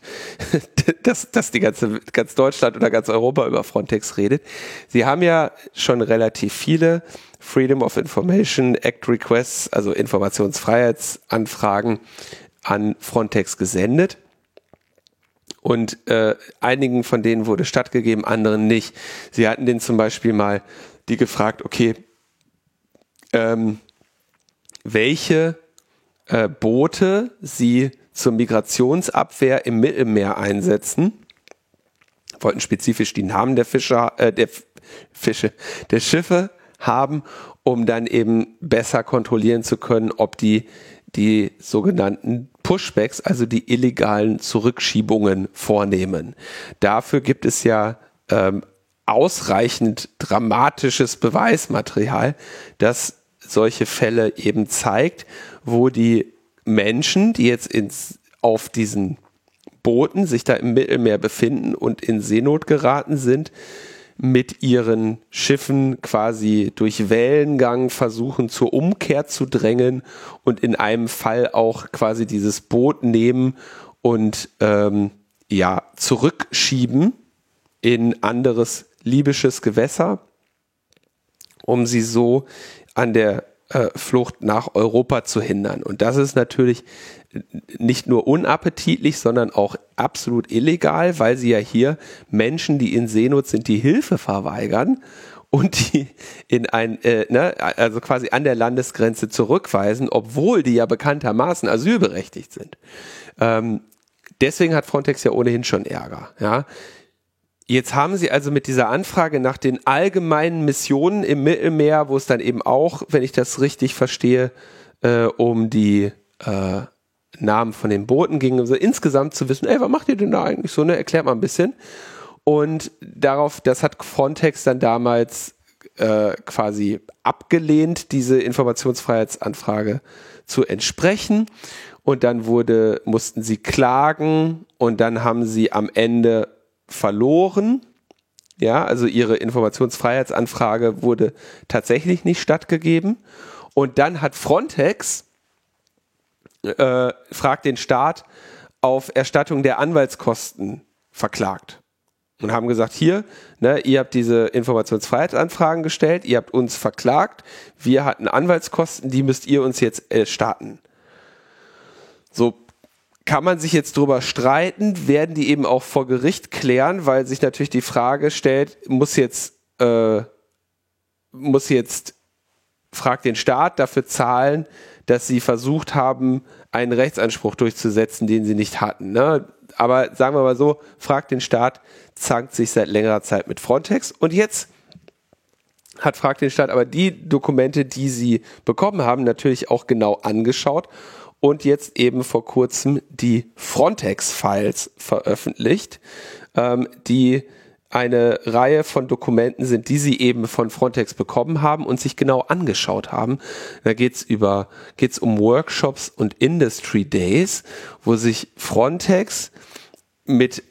B: dass, dass die ganze, ganz Deutschland oder ganz Europa über Frontex redet. Sie haben ja schon relativ viele Freedom of Information Act Requests, also Informationsfreiheitsanfragen an Frontex gesendet. Und äh, einigen von denen wurde stattgegeben, anderen nicht. Sie hatten den zum Beispiel mal die gefragt, okay, ähm, welche äh, Boote sie zur Migrationsabwehr im Mittelmeer einsetzen. Wollten spezifisch die Namen der Fischer, äh, der Fische, der Schiffe haben, um dann eben besser kontrollieren zu können, ob die die sogenannten Pushbacks, also die illegalen Zurückschiebungen vornehmen. Dafür gibt es ja ähm, ausreichend dramatisches Beweismaterial, das solche Fälle eben zeigt, wo die Menschen, die jetzt ins, auf diesen Booten sich da im Mittelmeer befinden und in Seenot geraten sind, mit ihren Schiffen quasi durch Wellengang versuchen zur Umkehr zu drängen und in einem Fall auch quasi dieses Boot nehmen und ähm, ja zurückschieben in anderes libysches Gewässer, um sie so an der äh, Flucht nach Europa zu hindern. Und das ist natürlich nicht nur unappetitlich, sondern auch absolut illegal, weil sie ja hier Menschen, die in Seenot sind, die Hilfe verweigern und die in ein, äh, ne, also quasi an der Landesgrenze zurückweisen, obwohl die ja bekanntermaßen asylberechtigt sind. Ähm, deswegen hat Frontex ja ohnehin schon Ärger. Ja. Jetzt haben sie also mit dieser Anfrage nach den allgemeinen Missionen im Mittelmeer, wo es dann eben auch, wenn ich das richtig verstehe, äh, um die äh, Namen von den Booten ging, also insgesamt zu wissen, ey, was macht ihr denn da eigentlich so, ne? Erklärt mal ein bisschen. Und darauf, das hat Frontex dann damals äh, quasi abgelehnt, diese Informationsfreiheitsanfrage zu entsprechen. Und dann wurde, mussten sie klagen und dann haben sie am Ende verloren. Ja, also ihre Informationsfreiheitsanfrage wurde tatsächlich nicht stattgegeben. Und dann hat Frontex äh, fragt den Staat auf Erstattung der Anwaltskosten verklagt und haben gesagt, hier, ne, ihr habt diese Informationsfreiheitsanfragen gestellt, ihr habt uns verklagt, wir hatten Anwaltskosten, die müsst ihr uns jetzt erstatten. So kann man sich jetzt drüber streiten, werden die eben auch vor Gericht klären, weil sich natürlich die Frage stellt, muss jetzt, äh, muss jetzt, fragt den Staat dafür zahlen, dass sie versucht haben, einen Rechtsanspruch durchzusetzen, den sie nicht hatten. Ne? aber sagen wir mal so, fragt den Staat, zankt sich seit längerer Zeit mit Frontex und jetzt hat fragt den Staat aber die Dokumente, die sie bekommen haben, natürlich auch genau angeschaut und jetzt eben vor kurzem die Frontex-Files veröffentlicht, ähm, die eine Reihe von Dokumenten sind, die sie eben von Frontex bekommen haben und sich genau angeschaut haben. Da geht's über geht's um Workshops und Industry Days, wo sich Frontex mit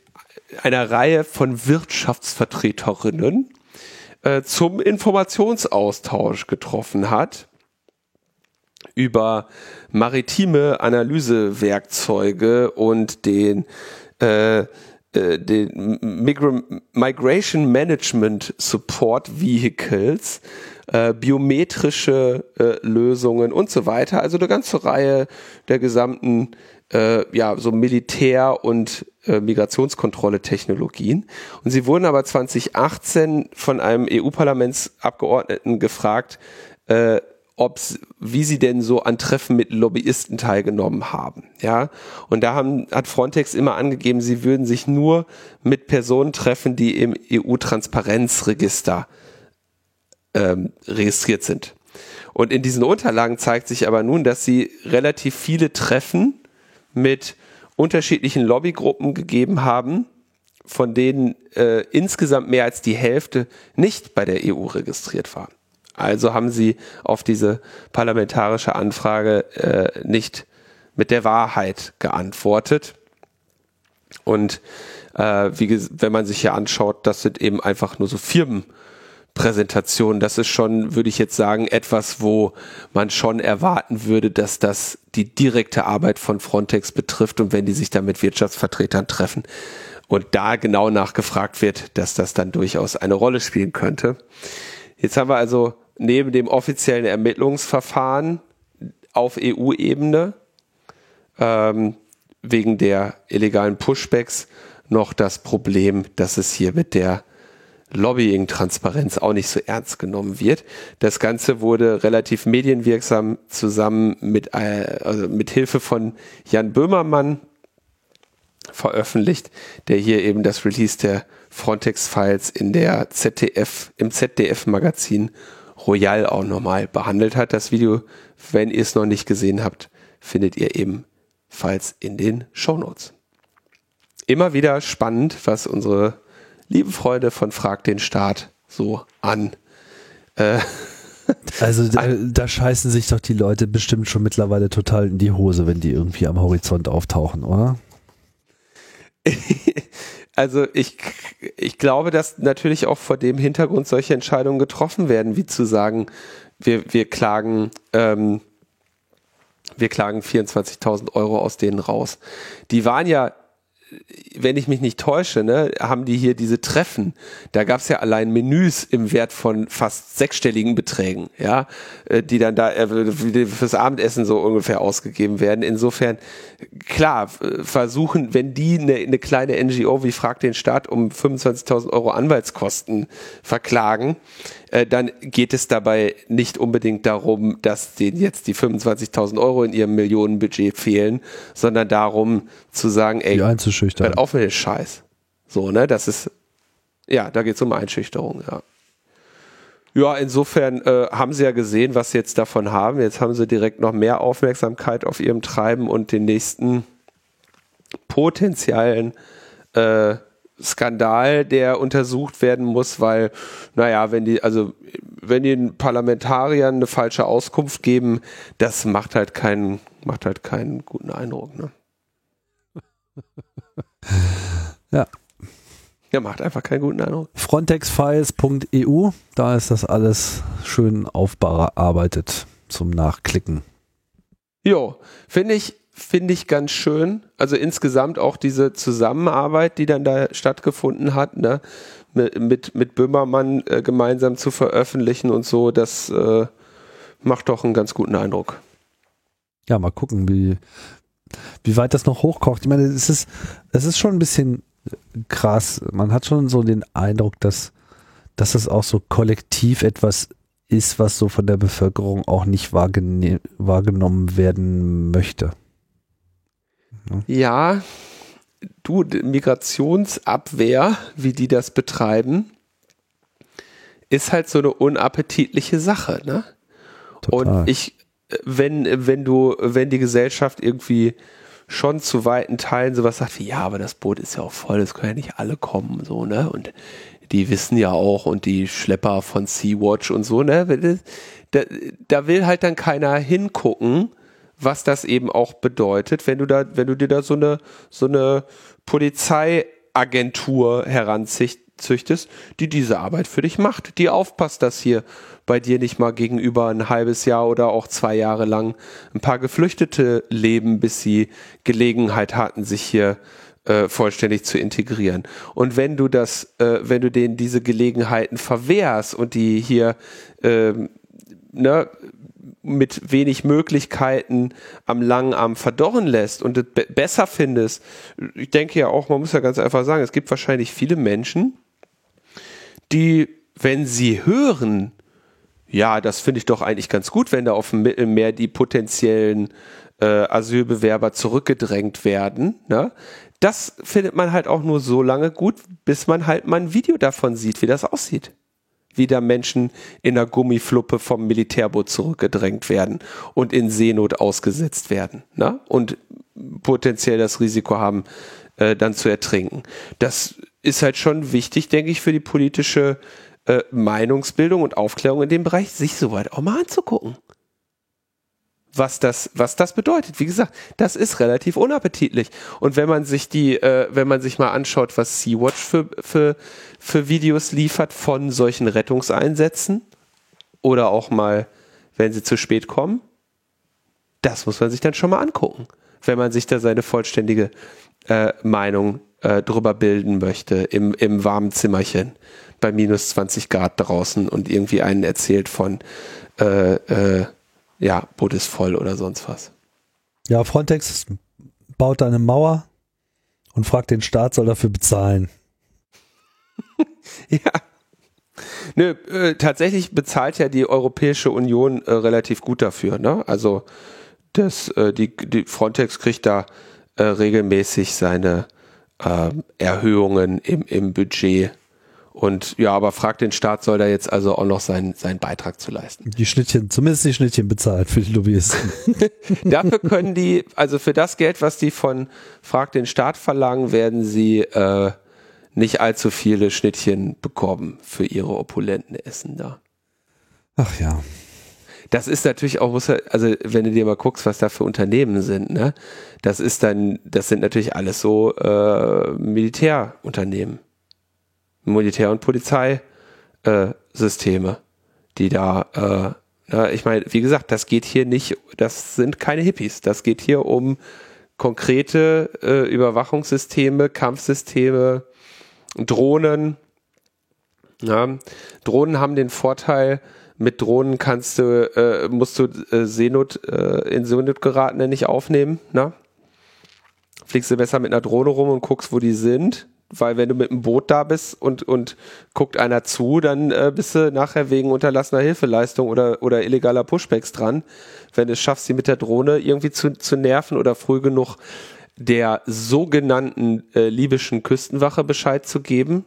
B: einer Reihe von Wirtschaftsvertreterinnen äh, zum Informationsaustausch getroffen hat über maritime Analysewerkzeuge und den äh, äh, den Migra Migration Management Support Vehicles, äh, biometrische äh, Lösungen und so weiter. Also eine ganze Reihe der gesamten äh, ja so Militär- und äh, Migrationskontrolle Technologien. Und sie wurden aber 2018 von einem EU-Parlamentsabgeordneten gefragt, äh, ob's, wie sie denn so an Treffen mit Lobbyisten teilgenommen haben. Ja, und da haben, hat Frontex immer angegeben, sie würden sich nur mit Personen treffen, die im EU-Transparenzregister ähm, registriert sind. Und in diesen Unterlagen zeigt sich aber nun, dass sie relativ viele Treffen mit unterschiedlichen Lobbygruppen gegeben haben, von denen äh, insgesamt mehr als die Hälfte nicht bei der EU registriert waren. Also haben sie auf diese parlamentarische Anfrage äh, nicht mit der Wahrheit geantwortet. Und äh, wie, wenn man sich hier anschaut, das sind eben einfach nur so Firmenpräsentationen. Das ist schon, würde ich jetzt sagen, etwas, wo man schon erwarten würde, dass das die direkte Arbeit von Frontex betrifft und wenn die sich da mit Wirtschaftsvertretern treffen und da genau nachgefragt wird, dass das dann durchaus eine Rolle spielen könnte. Jetzt haben wir also neben dem offiziellen Ermittlungsverfahren auf EU-Ebene ähm, wegen der illegalen Pushbacks noch das Problem, dass es hier mit der Lobbying-Transparenz auch nicht so ernst genommen wird. Das Ganze wurde relativ medienwirksam zusammen mit, äh, also mit Hilfe von Jan Böhmermann veröffentlicht, der hier eben das Release der Frontex-Files in der ZDF, im ZDF-Magazin Royal auch nochmal behandelt hat. Das Video, wenn ihr es noch nicht gesehen habt, findet ihr ebenfalls in den Show Notes. Immer wieder spannend, was unsere lieben Freunde von Frag den Staat so an. Äh,
A: also da, da, scheißen sich doch die Leute bestimmt schon mittlerweile total in die Hose, wenn die irgendwie am Horizont auftauchen, oder?
B: also ich, ich glaube, dass natürlich auch vor dem Hintergrund solche Entscheidungen getroffen werden, wie zu sagen, wir, wir klagen, ähm, wir klagen 24.000 Euro aus denen raus. Die waren ja wenn ich mich nicht täusche, ne, haben die hier diese Treffen. Da gab es ja allein Menüs im Wert von fast sechsstelligen Beträgen, ja, äh, die dann da äh, fürs Abendessen so ungefähr ausgegeben werden. Insofern, klar, versuchen, wenn die eine, eine kleine NGO wie Frag den Staat um 25.000 Euro Anwaltskosten verklagen, äh, dann geht es dabei nicht unbedingt darum, dass denen jetzt die 25.000 Euro in ihrem Millionenbudget fehlen, sondern darum zu sagen, ey,
A: die einzuschüchtern.
B: hört auf mit dem Scheiß. So, ne, das ist, ja, da geht es um Einschüchterung, ja. Ja, insofern äh, haben sie ja gesehen, was sie jetzt davon haben. Jetzt haben sie direkt noch mehr Aufmerksamkeit auf ihrem Treiben und den nächsten potenziellen äh, Skandal, der untersucht werden muss, weil, naja, wenn die, also wenn die den Parlamentariern eine falsche Auskunft geben, das macht halt keinen, macht halt keinen guten Eindruck, ne?
A: ja.
B: Ja, macht einfach keinen guten Eindruck.
A: Frontexfiles.eu, da ist das alles schön aufbearbeitet zum Nachklicken.
B: Jo, finde ich finde ich ganz schön. Also insgesamt auch diese Zusammenarbeit, die dann da stattgefunden hat, ne? mit, mit, mit Böhmermann äh, gemeinsam zu veröffentlichen und so, das äh, macht doch einen ganz guten Eindruck.
A: Ja, mal gucken, wie, wie weit das noch hochkocht. Ich meine, es ist, es ist schon ein bisschen krass. Man hat schon so den Eindruck, dass, dass es auch so kollektiv etwas ist, was so von der Bevölkerung auch nicht wahrgenommen werden möchte.
B: Ne? Ja, du, Migrationsabwehr, wie die das betreiben, ist halt so eine unappetitliche Sache, ne? Total. Und ich, wenn, wenn du, wenn die Gesellschaft irgendwie schon zu weiten Teilen sowas sagt wie, ja, aber das Boot ist ja auch voll, es können ja nicht alle kommen, so, ne? Und die wissen ja auch und die Schlepper von Sea-Watch und so, ne? Da, da will halt dann keiner hingucken, was das eben auch bedeutet, wenn du da, wenn du dir da so eine, so eine Polizeiagentur heranzüchtest, die diese Arbeit für dich macht, die aufpasst, dass hier bei dir nicht mal gegenüber ein halbes Jahr oder auch zwei Jahre lang ein paar Geflüchtete leben, bis sie Gelegenheit hatten, sich hier äh, vollständig zu integrieren. Und wenn du das, äh, wenn du denen diese Gelegenheiten verwehrst und die hier äh, ne, mit wenig Möglichkeiten am langen Arm verdorren lässt und es be besser findest, ich denke ja auch, man muss ja ganz einfach sagen, es gibt wahrscheinlich viele Menschen, die, wenn sie hören, ja, das finde ich doch eigentlich ganz gut, wenn da auf dem Mittelmeer die potenziellen äh, Asylbewerber zurückgedrängt werden. Ne? Das findet man halt auch nur so lange gut, bis man halt mal ein Video davon sieht, wie das aussieht wieder Menschen in der Gummifluppe vom Militärboot zurückgedrängt werden und in Seenot ausgesetzt werden ne? und potenziell das Risiko haben, äh, dann zu ertrinken. Das ist halt schon wichtig, denke ich, für die politische äh, Meinungsbildung und Aufklärung in dem Bereich, sich soweit auch mal anzugucken was das, was das bedeutet. Wie gesagt, das ist relativ unappetitlich. Und wenn man sich die, äh, wenn man sich mal anschaut, was Sea-Watch für, für, für Videos liefert von solchen Rettungseinsätzen oder auch mal, wenn sie zu spät kommen, das muss man sich dann schon mal angucken, wenn man sich da seine vollständige äh, Meinung äh, drüber bilden möchte im, im warmen Zimmerchen bei minus 20 Grad draußen und irgendwie einen erzählt von äh, äh, ja, Boot ist voll oder sonst was.
A: Ja, Frontex baut da eine Mauer und fragt den Staat, soll dafür bezahlen.
B: ja. Nö, äh, tatsächlich bezahlt ja die Europäische Union äh, relativ gut dafür. Ne? Also das, äh, die, die Frontex kriegt da äh, regelmäßig seine ähm, Erhöhungen im, im Budget und ja, aber fragt den Staat, soll da jetzt also auch noch seinen, seinen Beitrag zu leisten.
A: Die Schnittchen, zumindest die Schnittchen bezahlt für die Lobbyisten.
B: Dafür können die, also für das Geld, was die von Frag den Staat verlangen, werden sie äh, nicht allzu viele Schnittchen bekommen für ihre opulenten Essen da.
A: Ach ja.
B: Das ist natürlich auch, also wenn du dir mal guckst, was da für Unternehmen sind, ne? Das ist dann, das sind natürlich alles so äh, Militärunternehmen. Militär- und Polizeisysteme, äh, die da, äh, na, ich meine, wie gesagt, das geht hier nicht, das sind keine Hippies, das geht hier um konkrete äh, Überwachungssysteme, Kampfsysteme, Drohnen. Ja, Drohnen haben den Vorteil, mit Drohnen kannst du, äh, musst du äh, Seenot, äh, in Seenot geraten nicht aufnehmen. Ne? Fliegst du besser mit einer Drohne rum und guckst, wo die sind weil wenn du mit dem Boot da bist und, und guckt einer zu, dann äh, bist du nachher wegen unterlassener Hilfeleistung oder, oder illegaler Pushbacks dran. Wenn du es schaffst, sie mit der Drohne irgendwie zu, zu nerven oder früh genug der sogenannten äh, libyschen Küstenwache Bescheid zu geben,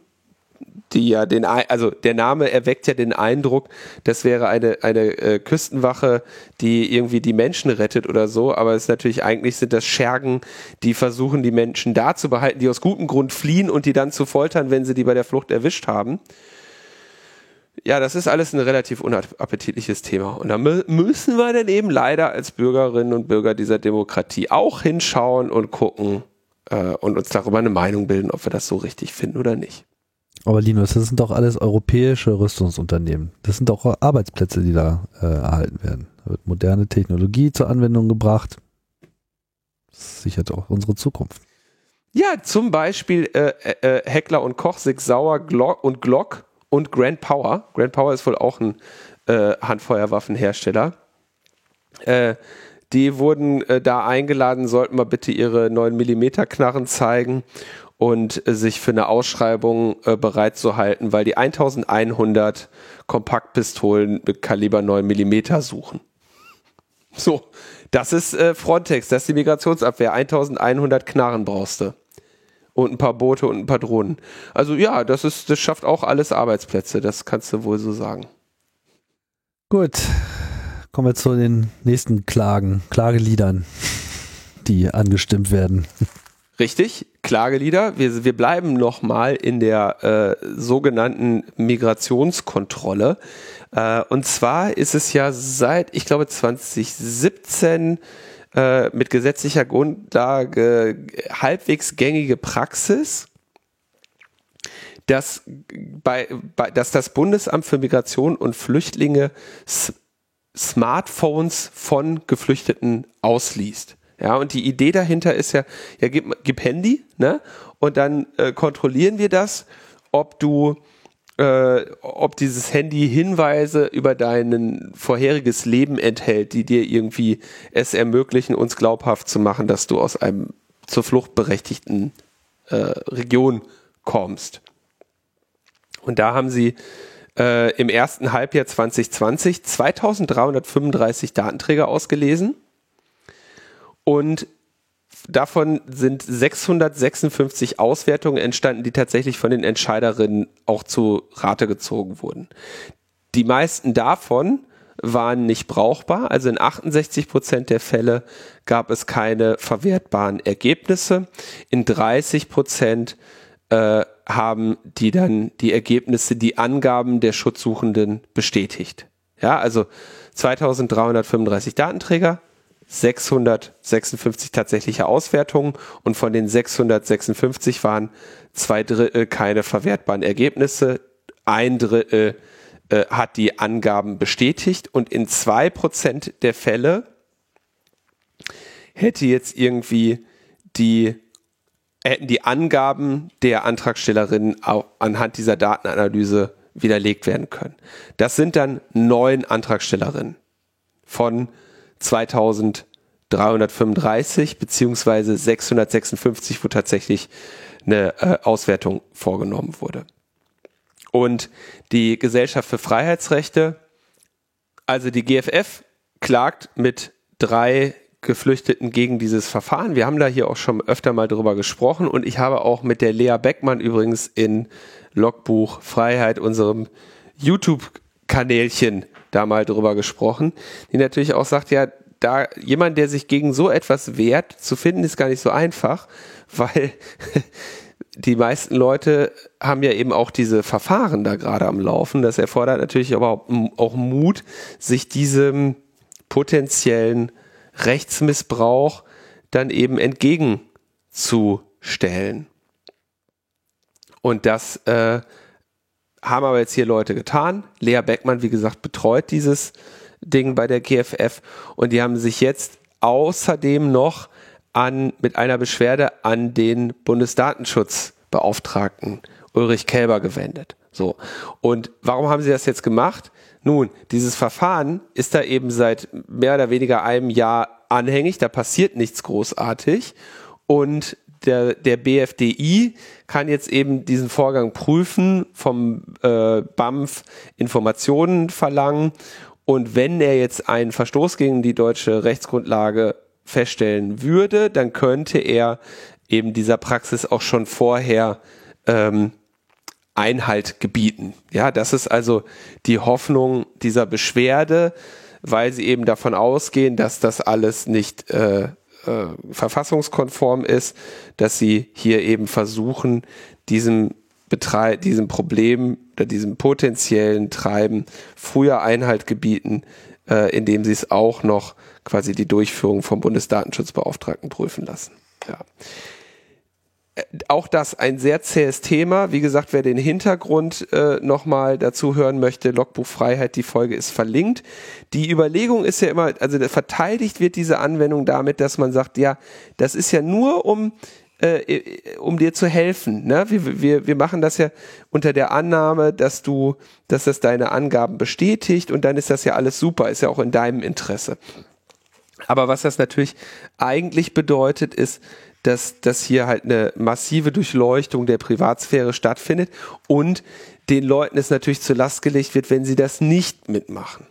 B: die ja den, also der Name erweckt ja den Eindruck, das wäre eine, eine äh, Küstenwache, die irgendwie die Menschen rettet oder so, aber es natürlich eigentlich sind das Schergen, die versuchen, die Menschen da zu behalten, die aus gutem Grund fliehen und die dann zu foltern, wenn sie die bei der Flucht erwischt haben. Ja, das ist alles ein relativ unappetitliches Thema. Und da müssen wir dann eben leider als Bürgerinnen und Bürger dieser Demokratie auch hinschauen und gucken äh, und uns darüber eine Meinung bilden, ob wir das so richtig finden oder nicht.
A: Aber Linus, das sind doch alles europäische Rüstungsunternehmen. Das sind doch Arbeitsplätze, die da äh, erhalten werden. Da wird moderne Technologie zur Anwendung gebracht. Das sichert auch unsere Zukunft.
B: Ja, zum Beispiel äh, äh, Heckler und Koch, Sig Sauer Glock und Glock und Grand Power. Grand Power ist wohl auch ein äh, Handfeuerwaffenhersteller. Äh, die wurden äh, da eingeladen, sollten mal bitte ihre 9 mm Knarren zeigen und sich für eine Ausschreibung äh, bereit zu halten, weil die 1100 Kompaktpistolen mit Kaliber 9 mm suchen. So, das ist äh, Frontex, das ist die Migrationsabwehr. 1100 Knarren brauchst du. Und ein paar Boote und ein paar Drohnen. Also ja, das ist, das schafft auch alles Arbeitsplätze, das kannst du wohl so sagen.
A: Gut, kommen wir zu den nächsten Klagen, Klageliedern, die angestimmt werden.
B: Richtig, Klagelieder. Wir, wir bleiben nochmal in der äh, sogenannten Migrationskontrolle. Äh, und zwar ist es ja seit, ich glaube, 2017 äh, mit gesetzlicher Grundlage halbwegs gängige Praxis, dass, bei, bei, dass das Bundesamt für Migration und Flüchtlinge Smartphones von Geflüchteten ausliest. Ja, und die Idee dahinter ist ja, ja, gib, gib Handy, ne? Und dann äh, kontrollieren wir das, ob du, äh, ob dieses Handy Hinweise über dein vorheriges Leben enthält, die dir irgendwie es ermöglichen, uns glaubhaft zu machen, dass du aus einem zur Flucht berechtigten äh, Region kommst. Und da haben sie äh, im ersten Halbjahr 2020 2335 Datenträger ausgelesen und davon sind 656 Auswertungen entstanden, die tatsächlich von den Entscheiderinnen auch zu Rate gezogen wurden. Die meisten davon waren nicht brauchbar. Also in 68 Prozent der Fälle gab es keine verwertbaren Ergebnisse. In 30 Prozent äh, haben die dann die Ergebnisse, die Angaben der Schutzsuchenden bestätigt. Ja, also 2335 Datenträger, 656 tatsächliche Auswertungen und von den 656 waren zwei Drittel keine verwertbaren Ergebnisse, ein Drittel äh, hat die Angaben bestätigt und in zwei Prozent der Fälle hätte jetzt irgendwie die hätten die Angaben der Antragstellerin auch anhand dieser Datenanalyse widerlegt werden können. Das sind dann neun Antragstellerinnen von 2335 beziehungsweise 656, wo tatsächlich eine äh, Auswertung vorgenommen wurde. Und die Gesellschaft für Freiheitsrechte, also die GFF, klagt mit drei Geflüchteten gegen dieses Verfahren. Wir haben da hier auch schon öfter mal drüber gesprochen und ich habe auch mit der Lea Beckmann übrigens in Logbuch Freiheit, unserem YouTube-Kanälchen, da mal drüber gesprochen, die natürlich auch sagt, ja, da jemand, der sich gegen so etwas wehrt, zu finden, ist gar nicht so einfach, weil die meisten Leute haben ja eben auch diese Verfahren da gerade am Laufen. Das erfordert natürlich aber auch Mut, sich diesem potenziellen Rechtsmissbrauch dann eben entgegenzustellen. Und das äh, haben aber jetzt hier Leute getan. Lea Beckmann, wie gesagt, betreut dieses Ding bei der GFF und die haben sich jetzt außerdem noch an, mit einer Beschwerde an den Bundesdatenschutzbeauftragten Ulrich Kälber gewendet. So. Und warum haben sie das jetzt gemacht? Nun, dieses Verfahren ist da eben seit mehr oder weniger einem Jahr anhängig, da passiert nichts großartig. Und der, der BFDI kann jetzt eben diesen Vorgang prüfen, vom äh, BAMF Informationen verlangen. Und wenn er jetzt einen Verstoß gegen die deutsche Rechtsgrundlage feststellen würde, dann könnte er eben dieser Praxis auch schon vorher ähm, Einhalt gebieten. Ja, das ist also die Hoffnung dieser Beschwerde, weil sie eben davon ausgehen, dass das alles nicht äh, äh, verfassungskonform ist, dass sie hier eben versuchen, diesem Betrei diesem Problem oder diesem potenziellen Treiben früher Einhalt gebieten, äh, indem sie es auch noch quasi die Durchführung vom Bundesdatenschutzbeauftragten prüfen lassen. Ja auch das ein sehr zähes Thema. Wie gesagt, wer den Hintergrund äh, nochmal dazu hören möchte, Logbuch Freiheit, die Folge ist verlinkt. Die Überlegung ist ja immer, also verteidigt wird diese Anwendung damit, dass man sagt, ja, das ist ja nur um äh, um dir zu helfen. Ne? Wir, wir, wir machen das ja unter der Annahme, dass du, dass das deine Angaben bestätigt und dann ist das ja alles super, ist ja auch in deinem Interesse. Aber was das natürlich eigentlich bedeutet, ist, dass, dass hier halt eine massive Durchleuchtung der Privatsphäre stattfindet und den Leuten es natürlich zur Last gelegt wird, wenn sie das nicht mitmachen.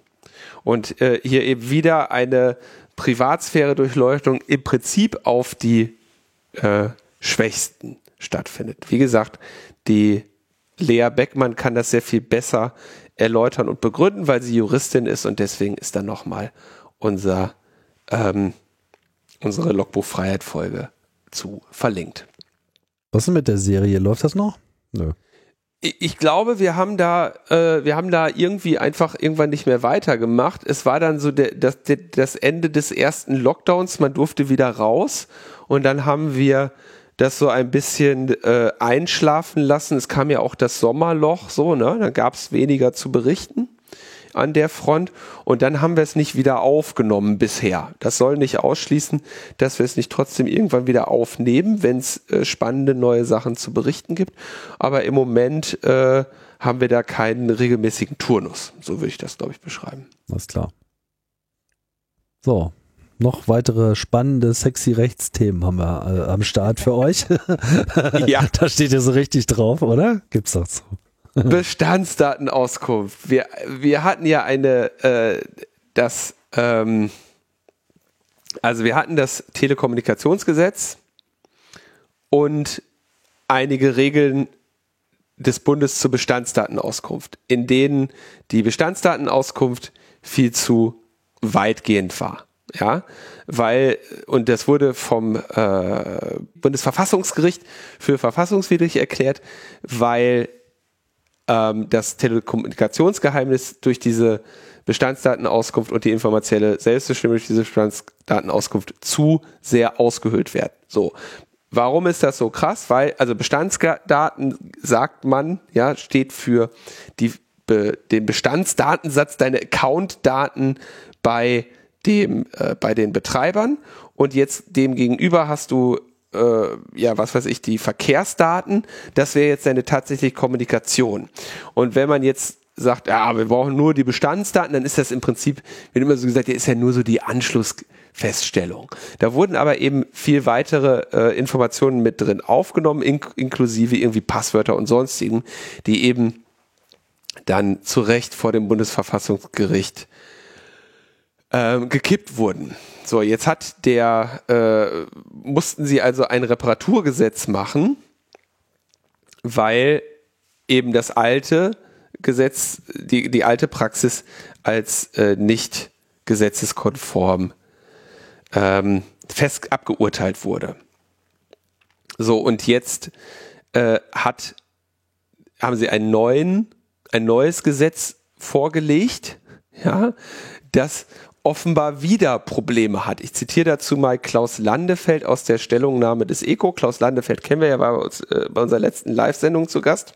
B: Und äh, hier eben wieder eine Privatsphäre-Durchleuchtung im Prinzip auf die äh, Schwächsten stattfindet. Wie gesagt, die Lea Beckmann kann das sehr viel besser erläutern und begründen, weil sie Juristin ist und deswegen ist dann nochmal unser, ähm, unsere Logbuchfreiheit-Folge zu verlinkt.
A: Was ist denn mit der Serie? Läuft das noch?
B: Nö. Ich glaube, wir haben da, äh, wir haben da irgendwie einfach irgendwann nicht mehr weitergemacht. Es war dann so der, das, das Ende des ersten Lockdowns. Man durfte wieder raus und dann haben wir das so ein bisschen äh, einschlafen lassen. Es kam ja auch das Sommerloch, so ne, dann gab es weniger zu berichten an der Front und dann haben wir es nicht wieder aufgenommen bisher. Das soll nicht ausschließen, dass wir es nicht trotzdem irgendwann wieder aufnehmen, wenn es äh, spannende neue Sachen zu berichten gibt. Aber im Moment äh, haben wir da keinen regelmäßigen Turnus. So würde ich das, glaube ich, beschreiben.
A: Alles klar. So, noch weitere spannende, sexy Rechtsthemen haben wir äh, am Start für euch. ja. da steht ja so richtig drauf, oder? Gibt's doch so.
B: Bestandsdatenauskunft. Wir, wir hatten ja eine, äh, das, ähm, also wir hatten das Telekommunikationsgesetz und einige Regeln des Bundes zur Bestandsdatenauskunft, in denen die Bestandsdatenauskunft viel zu weitgehend war. Ja, weil, und das wurde vom äh, Bundesverfassungsgericht für verfassungswidrig erklärt, weil ähm, das Telekommunikationsgeheimnis durch diese Bestandsdatenauskunft und die informationelle Selbstbestimmung durch diese Bestandsdatenauskunft zu sehr ausgehöhlt werden. So. Warum ist das so krass? Weil, also Bestandsdaten sagt man, ja, steht für die, be, den Bestandsdatensatz, deine Accountdaten bei dem, äh, bei den Betreibern und jetzt dem gegenüber hast du äh, ja, was weiß ich, die Verkehrsdaten, das wäre jetzt eine tatsächliche Kommunikation. Und wenn man jetzt sagt, ja, wir brauchen nur die Bestandsdaten, dann ist das im Prinzip, wird immer so gesagt, ja, ist ja nur so die Anschlussfeststellung. Da wurden aber eben viel weitere äh, Informationen mit drin aufgenommen, in, inklusive irgendwie Passwörter und sonstigen, die eben dann zu Recht vor dem Bundesverfassungsgericht ähm, gekippt wurden. So, jetzt hat der, äh, mussten sie also ein Reparaturgesetz machen, weil eben das alte Gesetz, die, die alte Praxis als äh, nicht gesetzeskonform ähm, fest abgeurteilt wurde. So, und jetzt äh, hat, haben sie einen neuen, ein neues Gesetz vorgelegt, ja, das offenbar wieder Probleme hat. Ich zitiere dazu mal Klaus Landefeld aus der Stellungnahme des ECO. Klaus Landefeld kennen wir ja bei, uns, äh, bei unserer letzten Live-Sendung zu Gast.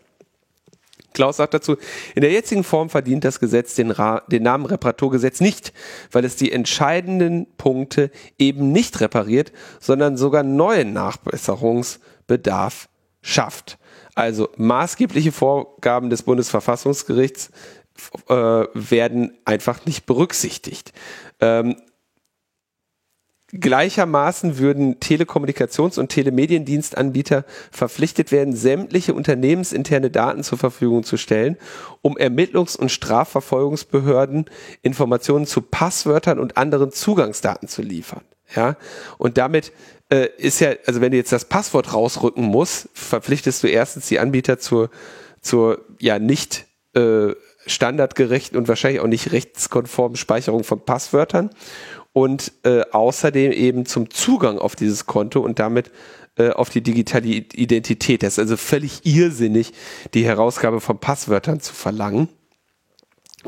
B: Klaus sagt dazu, in der jetzigen Form verdient das Gesetz den, Ra den Namen Reparaturgesetz nicht, weil es die entscheidenden Punkte eben nicht repariert, sondern sogar neuen Nachbesserungsbedarf schafft. Also maßgebliche Vorgaben des Bundesverfassungsgerichts äh, werden einfach nicht berücksichtigt. Ähm, Gleichermaßen würden Telekommunikations- und Telemediendienstanbieter verpflichtet werden, sämtliche unternehmensinterne Daten zur Verfügung zu stellen, um Ermittlungs- und Strafverfolgungsbehörden Informationen zu Passwörtern und anderen Zugangsdaten zu liefern. Ja, und damit äh, ist ja, also wenn du jetzt das Passwort rausrücken musst, verpflichtest du erstens die Anbieter zur, zur ja nicht äh, standardgerechten und wahrscheinlich auch nicht rechtskonformen Speicherung von Passwörtern und äh, außerdem eben zum Zugang auf dieses Konto und damit äh, auf die digitale Identität. Das ist also völlig irrsinnig, die Herausgabe von Passwörtern zu verlangen.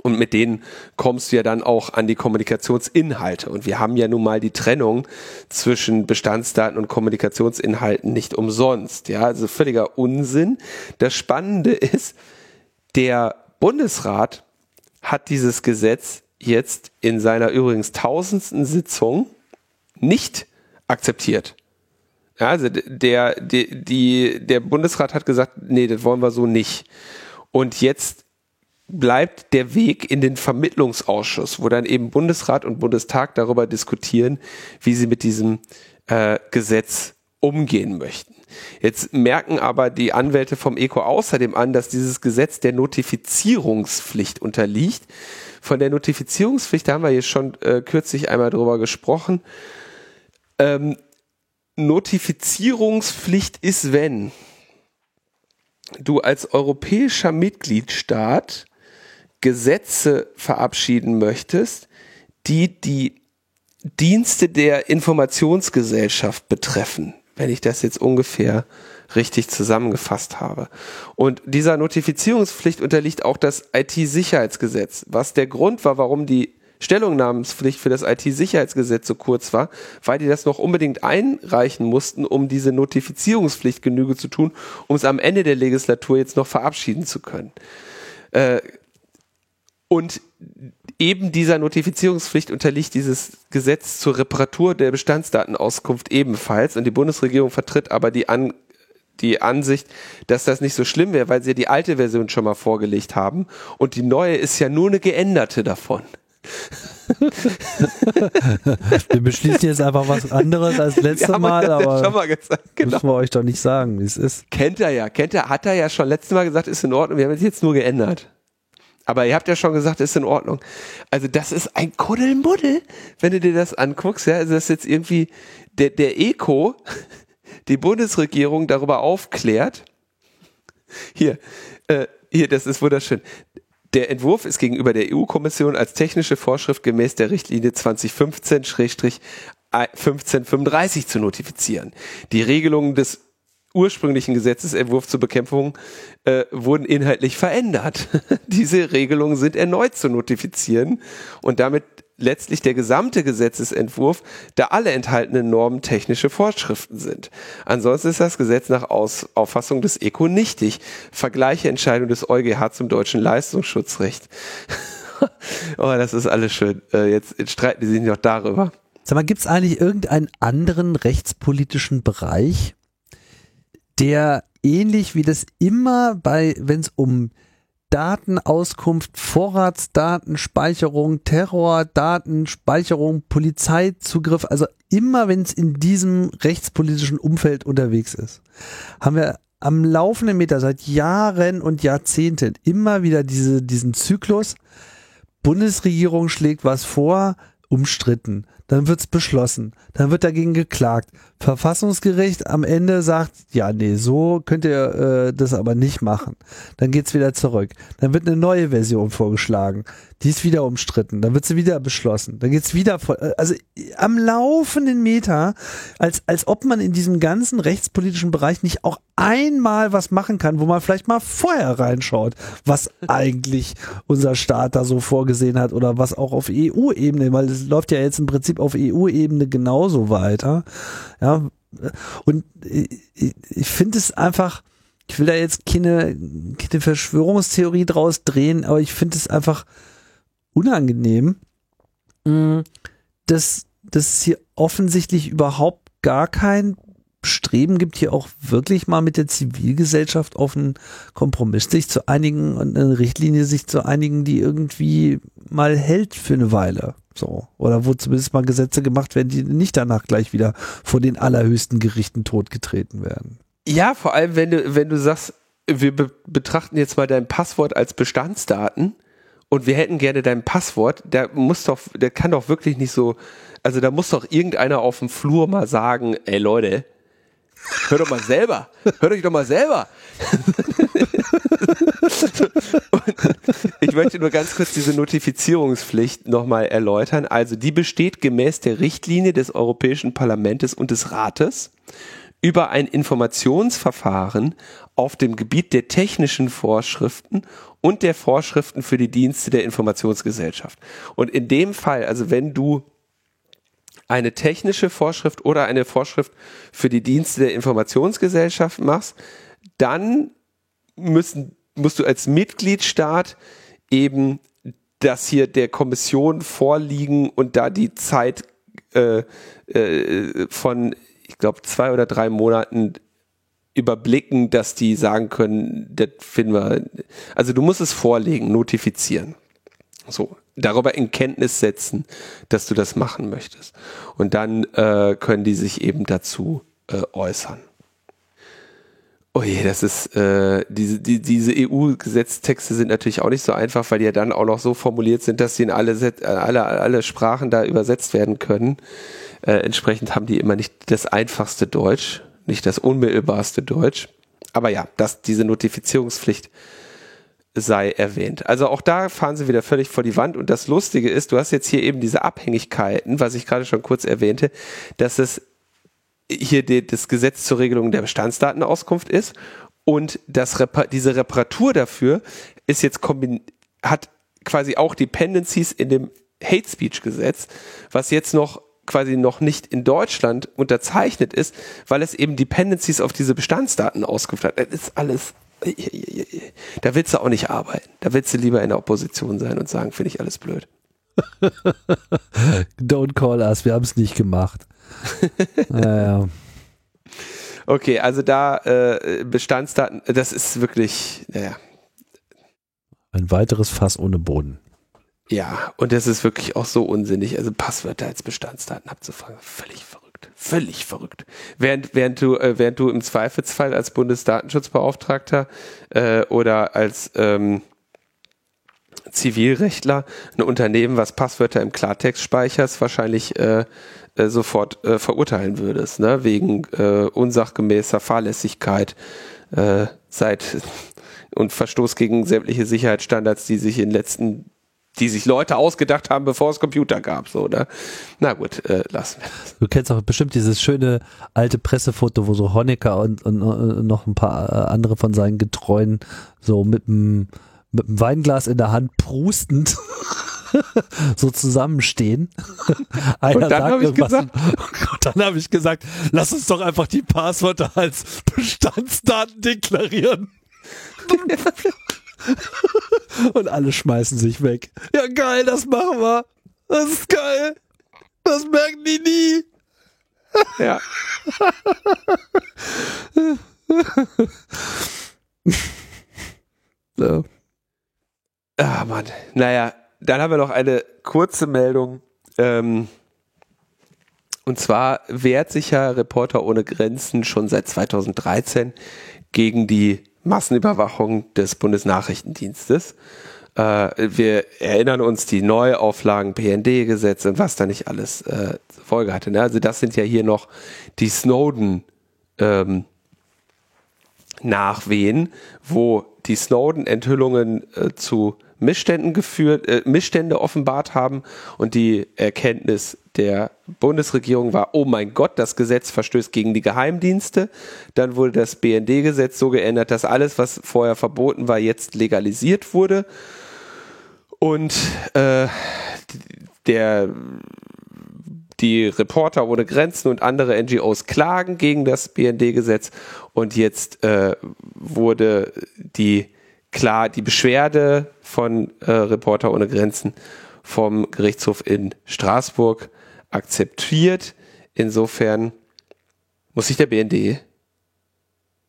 B: Und mit denen kommst du ja dann auch an die Kommunikationsinhalte. Und wir haben ja nun mal die Trennung zwischen Bestandsdaten und Kommunikationsinhalten nicht umsonst. Ja, also völliger Unsinn. Das Spannende ist, der Bundesrat hat dieses Gesetz jetzt in seiner übrigens tausendsten Sitzung nicht akzeptiert. Ja, also der, der, die, der Bundesrat hat gesagt, nee, das wollen wir so nicht. Und jetzt bleibt der Weg in den Vermittlungsausschuss, wo dann eben Bundesrat und Bundestag darüber diskutieren, wie sie mit diesem äh, Gesetz umgehen möchten. Jetzt merken aber die Anwälte vom ECO außerdem an, dass dieses Gesetz der Notifizierungspflicht unterliegt. Von der Notifizierungspflicht, da haben wir hier schon äh, kürzlich einmal drüber gesprochen. Ähm, Notifizierungspflicht ist, wenn du als europäischer Mitgliedstaat Gesetze verabschieden möchtest, die die Dienste der Informationsgesellschaft betreffen, wenn ich das jetzt ungefähr richtig zusammengefasst habe. Und dieser Notifizierungspflicht unterliegt auch das IT-Sicherheitsgesetz, was der Grund war, warum die Stellungnahmenspflicht für das IT-Sicherheitsgesetz so kurz war, weil die das noch unbedingt einreichen mussten, um diese Notifizierungspflicht Genüge zu tun, um es am Ende der Legislatur jetzt noch verabschieden zu können. Äh, und eben dieser Notifizierungspflicht unterliegt dieses Gesetz zur Reparatur der Bestandsdatenauskunft ebenfalls. Und die Bundesregierung vertritt aber die, An die Ansicht, dass das nicht so schlimm wäre, weil sie ja die alte Version schon mal vorgelegt haben. Und die neue ist ja nur eine geänderte davon.
A: wir beschließen jetzt einfach was anderes als letztes Mal, aber
B: schon mal gesagt,
A: genau. müssen wir euch doch nicht sagen, wie es ist.
B: Kennt er ja, kennt er, hat er ja schon letztes Mal gesagt, ist in Ordnung, wir haben es jetzt nur geändert. Aber ihr habt ja schon gesagt, ist in Ordnung. Also das ist ein Kuddelmuddel, wenn du dir das anguckst. Ja, also das ist jetzt irgendwie der, der Eco, die Bundesregierung darüber aufklärt. Hier, äh, hier, das ist wunderschön. Der Entwurf ist gegenüber der EU-Kommission als technische Vorschrift gemäß der Richtlinie 2015-1535 zu notifizieren. Die Regelungen des ursprünglichen Gesetzesentwurf zur Bekämpfung äh, wurden inhaltlich verändert. Diese Regelungen sind erneut zu notifizieren und damit letztlich der gesamte Gesetzesentwurf, da alle enthaltenen Normen technische Vorschriften sind. Ansonsten ist das Gesetz nach Aus Auffassung des ECO nichtig. Vergleiche Entscheidung des EuGH zum deutschen Leistungsschutzrecht. oh, das ist alles schön. Äh, jetzt, streiten die sich noch darüber.
A: Sag mal, gibt es eigentlich irgendeinen anderen rechtspolitischen Bereich, der ähnlich wie das immer bei, wenn es um Datenauskunft, Vorratsdatenspeicherung, Terrordatenspeicherung, Polizeizugriff, also immer wenn es in diesem rechtspolitischen Umfeld unterwegs ist, haben wir am laufenden Meter seit Jahren und Jahrzehnten immer wieder diese, diesen Zyklus. Bundesregierung schlägt was vor, umstritten dann wird's beschlossen, dann wird dagegen geklagt. Verfassungsgericht am Ende sagt, ja, nee, so könnt ihr äh, das aber nicht machen. Dann geht's wieder zurück. Dann wird eine neue Version vorgeschlagen. Die ist wieder umstritten. Dann wird sie wieder beschlossen. Dann geht's wieder vor, äh, also am laufenden Meter, als, als ob man in diesem ganzen rechtspolitischen Bereich nicht auch einmal was machen kann, wo man vielleicht mal vorher reinschaut, was eigentlich unser Staat da so vorgesehen hat oder was auch auf EU-Ebene, weil es läuft ja jetzt im Prinzip auf EU-Ebene genauso weiter. Ja, und ich, ich finde es einfach, ich will da jetzt keine, keine Verschwörungstheorie draus drehen, aber ich finde es einfach unangenehm, mm, dass, dass es hier offensichtlich überhaupt gar kein Streben gibt, hier auch wirklich mal mit der Zivilgesellschaft auf einen Kompromiss sich zu einigen und eine Richtlinie sich zu einigen, die irgendwie mal hält für eine Weile. So. Oder wo zumindest mal Gesetze gemacht werden, die nicht danach gleich wieder vor den allerhöchsten Gerichten totgetreten werden.
B: Ja, vor allem, wenn du, wenn du sagst, wir be betrachten jetzt mal dein Passwort als Bestandsdaten und wir hätten gerne dein Passwort, der muss doch, der kann doch wirklich nicht so, also da muss doch irgendeiner auf dem Flur mal sagen, ey Leute, hör doch mal selber, hör euch doch mal selber. ich möchte nur ganz kurz diese Notifizierungspflicht nochmal erläutern. Also die besteht gemäß der Richtlinie des Europäischen Parlaments und des Rates über ein Informationsverfahren auf dem Gebiet der technischen Vorschriften und der Vorschriften für die Dienste der Informationsgesellschaft. Und in dem Fall, also wenn du eine technische Vorschrift oder eine Vorschrift für die Dienste der Informationsgesellschaft machst, dann müssen, musst du als Mitgliedstaat eben das hier der Kommission vorliegen und da die Zeit äh, äh, von ich glaube, zwei oder drei Monaten überblicken, dass die sagen können, das finden wir. Also du musst es vorlegen, notifizieren. So, darüber in Kenntnis setzen, dass du das machen möchtest. Und dann äh, können die sich eben dazu äh, äußern. Oh je, das ist, äh, diese, die, diese EU-Gesetztexte sind natürlich auch nicht so einfach, weil die ja dann auch noch so formuliert sind, dass sie in alle, alle, alle Sprachen da übersetzt werden können. Äh, entsprechend haben die immer nicht das einfachste Deutsch, nicht das unmittelbarste Deutsch. Aber ja, dass diese Notifizierungspflicht sei erwähnt. Also auch da fahren sie wieder völlig vor die Wand. Und das Lustige ist, du hast jetzt hier eben diese Abhängigkeiten, was ich gerade schon kurz erwähnte, dass es hier die, das Gesetz zur Regelung der Bestandsdatenauskunft ist und das diese Reparatur dafür ist jetzt hat quasi auch Dependencies in dem Hate Speech Gesetz, was jetzt noch quasi noch nicht in Deutschland unterzeichnet ist, weil es eben Dependencies auf diese Bestandsdatenauskunft hat. Das ist alles, da willst du auch nicht arbeiten. Da willst du lieber in der Opposition sein und sagen, finde ich alles blöd.
A: Don't call us, wir haben es nicht gemacht. naja.
B: Okay, also da äh, Bestandsdaten, das ist wirklich, naja.
A: Ein weiteres Fass ohne Boden.
B: Ja, und das ist wirklich auch so unsinnig. Also Passwörter als Bestandsdaten abzufragen, völlig verrückt. Völlig verrückt. Während, während, du, äh, während du im Zweifelsfall als Bundesdatenschutzbeauftragter äh, oder als ähm, Zivilrechtler ein Unternehmen, was Passwörter im Klartext speicherst, wahrscheinlich äh, äh, sofort äh, verurteilen würdest, ne? wegen äh, unsachgemäßer Fahrlässigkeit seit und Verstoß gegen sämtliche Sicherheitsstandards, die sich in den letzten die sich Leute ausgedacht haben, bevor es Computer gab. So, ne? Na gut, äh, lassen wir das.
A: Du kennst auch bestimmt dieses schöne alte Pressefoto, wo so Honecker und, und, und noch ein paar äh, andere von seinen Getreuen so mit einem mit einem Weinglas in der Hand prustend so zusammenstehen.
B: Einer und dann habe ich gesagt,
A: und dann habe ich gesagt, lass uns doch einfach die Passwörter als Bestandsdaten deklarieren. Und alle schmeißen sich weg. Ja, geil, das machen wir. Das ist geil. Das merken die nie.
B: Ja. so. Ah, Mann. Naja, dann haben wir noch eine kurze Meldung. Ähm, und zwar wehrt sich ja Reporter ohne Grenzen schon seit 2013 gegen die Massenüberwachung des Bundesnachrichtendienstes. Äh, wir erinnern uns die Neuauflagen, PND-Gesetz und was da nicht alles äh, Folge hatte. Ne? Also das sind ja hier noch die Snowden ähm, Nachwehen, wo die Snowden-Enthüllungen äh, zu Missständen geführt, äh, Missstände offenbart haben und die Erkenntnis der Bundesregierung war, oh mein Gott, das Gesetz verstößt gegen die Geheimdienste. Dann wurde das BND-Gesetz so geändert, dass alles, was vorher verboten war, jetzt legalisiert wurde. Und äh, der die Reporter ohne Grenzen und andere NGOs klagen gegen das BND-Gesetz und jetzt äh, wurde die klar die Beschwerde von äh, Reporter ohne Grenzen vom Gerichtshof in Straßburg akzeptiert. Insofern muss sich der BND